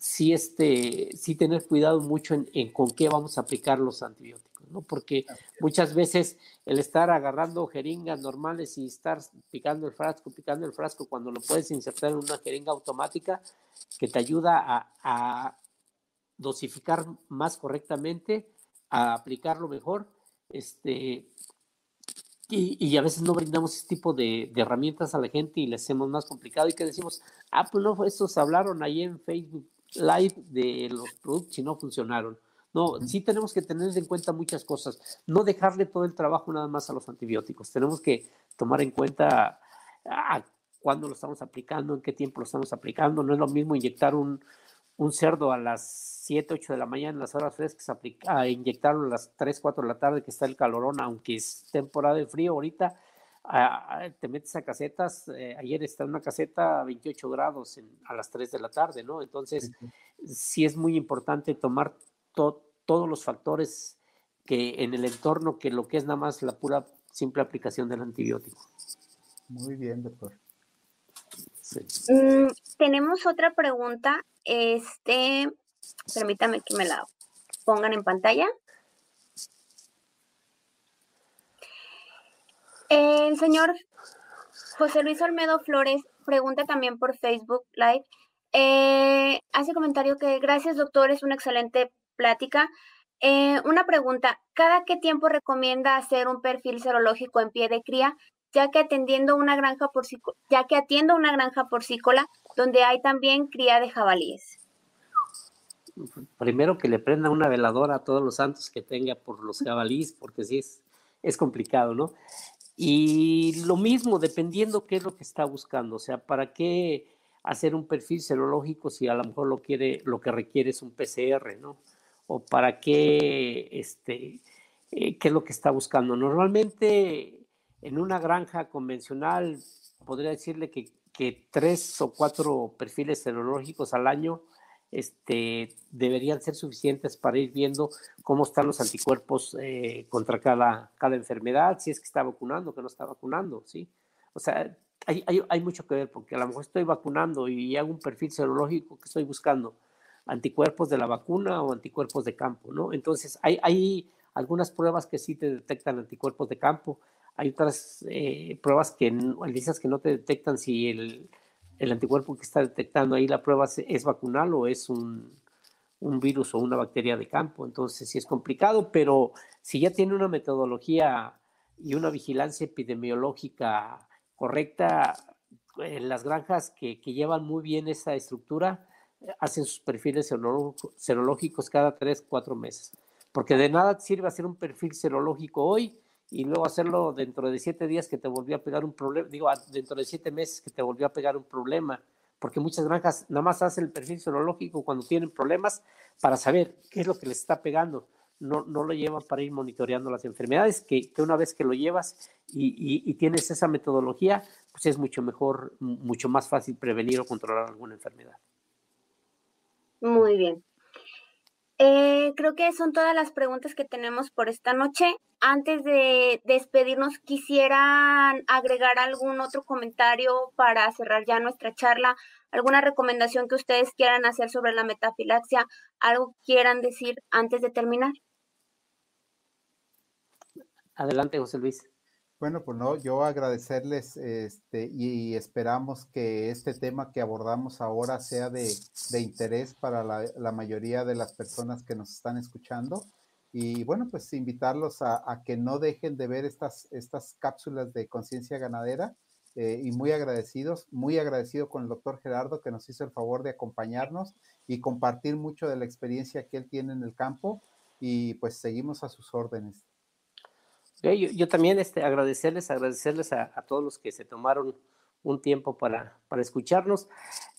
S2: sí, este, sí tener cuidado mucho en, con qué vamos a aplicar los antibióticos, ¿no? Porque muchas veces el estar agarrando jeringas normales y estar picando el frasco, picando el frasco, cuando lo puedes insertar en una jeringa automática que te ayuda a, a dosificar más correctamente, a aplicarlo mejor, este, y, a veces no brindamos ese tipo de, herramientas a la gente y le hacemos más complicado y que decimos, ah, pues no, estos hablaron ahí en Facebook Live de los productos y no funcionaron. No, sí tenemos que tener en cuenta muchas cosas. No dejarle todo el trabajo nada más a los antibióticos. Tenemos que tomar en cuenta a cuándo lo estamos aplicando, en qué tiempo lo estamos aplicando. No es lo mismo inyectar un, un cerdo a las 7, 8 de la mañana, en las horas frescas, a inyectarlo a las 3, 4 de la tarde, que está el calorón, aunque es temporada de frío ahorita, te metes a casetas, eh, ayer está en una caseta a 28 grados a las 3 de la tarde, ¿no? Entonces, sí, es muy importante tomar todos los factores que en el entorno, que lo que es nada más la pura, simple aplicación del antibiótico.
S3: Muy bien, doctor.
S1: Mm, tenemos otra pregunta. Este, permítame que me la pongan en pantalla. El señor José Luis Olmedo Flores pregunta también por Facebook Live. Eh, hace comentario que gracias doctor, es una excelente plática. Eh, una pregunta, ¿cada qué tiempo recomienda hacer un perfil serológico en pie de cría ya que atendiendo una granja ya que atiendo una granja porcícola donde hay también cría de jabalíes.
S2: Primero que le prenda una veladora a todos los santos que tenga por los jabalíes, porque sí es, es complicado, ¿no? Y lo mismo, dependiendo qué es lo que está buscando, o sea, para qué hacer un perfil serológico si a lo mejor lo quiere, lo que requiere es un PCR, ¿no? O para qué, este, eh, qué es lo que está buscando. Normalmente en una granja convencional, podría decirle que, tres o cuatro perfiles serológicos al año este, deberían ser suficientes para ir viendo cómo están los anticuerpos eh, contra cada, cada enfermedad, si es que está vacunando, que no está vacunando, ¿sí? O sea, hay, hay, mucho que ver, porque a lo mejor estoy vacunando y hago un perfil serológico que estoy buscando anticuerpos de la vacuna o anticuerpos de campo, ¿no? Entonces, hay, hay algunas pruebas que sí te detectan anticuerpos de campo, hay otras eh, pruebas que que no te detectan si el, el, anticuerpo que está detectando ahí la prueba es, vacunal o es un, un, virus o una bacteria de campo. Entonces sí es complicado, pero si ya tiene una metodología y una vigilancia epidemiológica correcta, en las granjas que, que llevan muy bien esa estructura, hacen sus perfiles serológicos cada tres, cuatro meses. Porque de nada sirve hacer un perfil serológico hoy y luego hacerlo dentro de siete días que te volvió a pegar un problema, digo, dentro de siete meses que te volvió a pegar un problema, porque muchas granjas nada más hacen el perfil serológico cuando tienen problemas para saber qué es lo que les está pegando. No, no lo llevan para ir monitoreando las enfermedades, que, que una vez que lo llevas y, y, tienes esa metodología, pues es mucho mejor, mucho más fácil prevenir o controlar alguna enfermedad.
S1: Muy bien. Eh, creo que son todas las preguntas que tenemos por esta noche. Antes de despedirnos, quisieran agregar algún otro comentario para cerrar ya nuestra charla, alguna recomendación que ustedes quieran hacer sobre la metafilaxia, algo quieran decir antes de terminar.
S2: Adelante, José Luis.
S3: Bueno, pues no, yo agradecerles este, y esperamos que este tema que abordamos ahora sea de, interés para la, mayoría de las personas que nos están escuchando. Y bueno, pues invitarlos a, que no dejen de ver estas, estas cápsulas de conciencia ganadera eh, y muy agradecidos, muy agradecido con el doctor Gerardo que nos hizo el favor de acompañarnos y compartir mucho de la experiencia que él tiene en el campo y pues seguimos a sus órdenes.
S2: Yo, también este, agradecerles, agradecerles a, todos los que se tomaron un tiempo para, para escucharnos.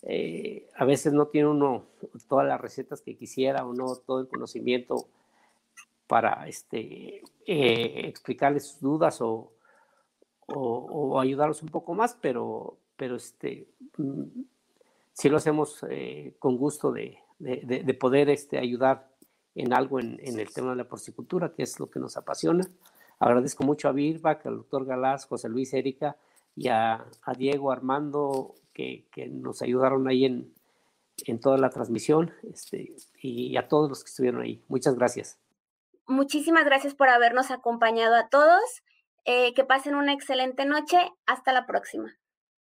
S2: Eh, a veces no tiene uno todas las recetas que quisiera o no todo el conocimiento para este, eh, explicarles sus dudas o, o, ayudarlos un poco más, pero, pero este, mm, sí lo hacemos eh, con gusto de, de, poder este, ayudar en algo en, en, el tema de la porcicultura, que es lo que nos apasiona. Agradezco mucho a Birbach, al doctor Galás, José Luis Erika y a, a Diego Armando que, que, nos ayudaron ahí en, en toda la transmisión este, y a todos los que estuvieron ahí. Muchas gracias.
S1: Muchísimas gracias por habernos acompañado a todos. Eh, que pasen una excelente noche. Hasta la próxima.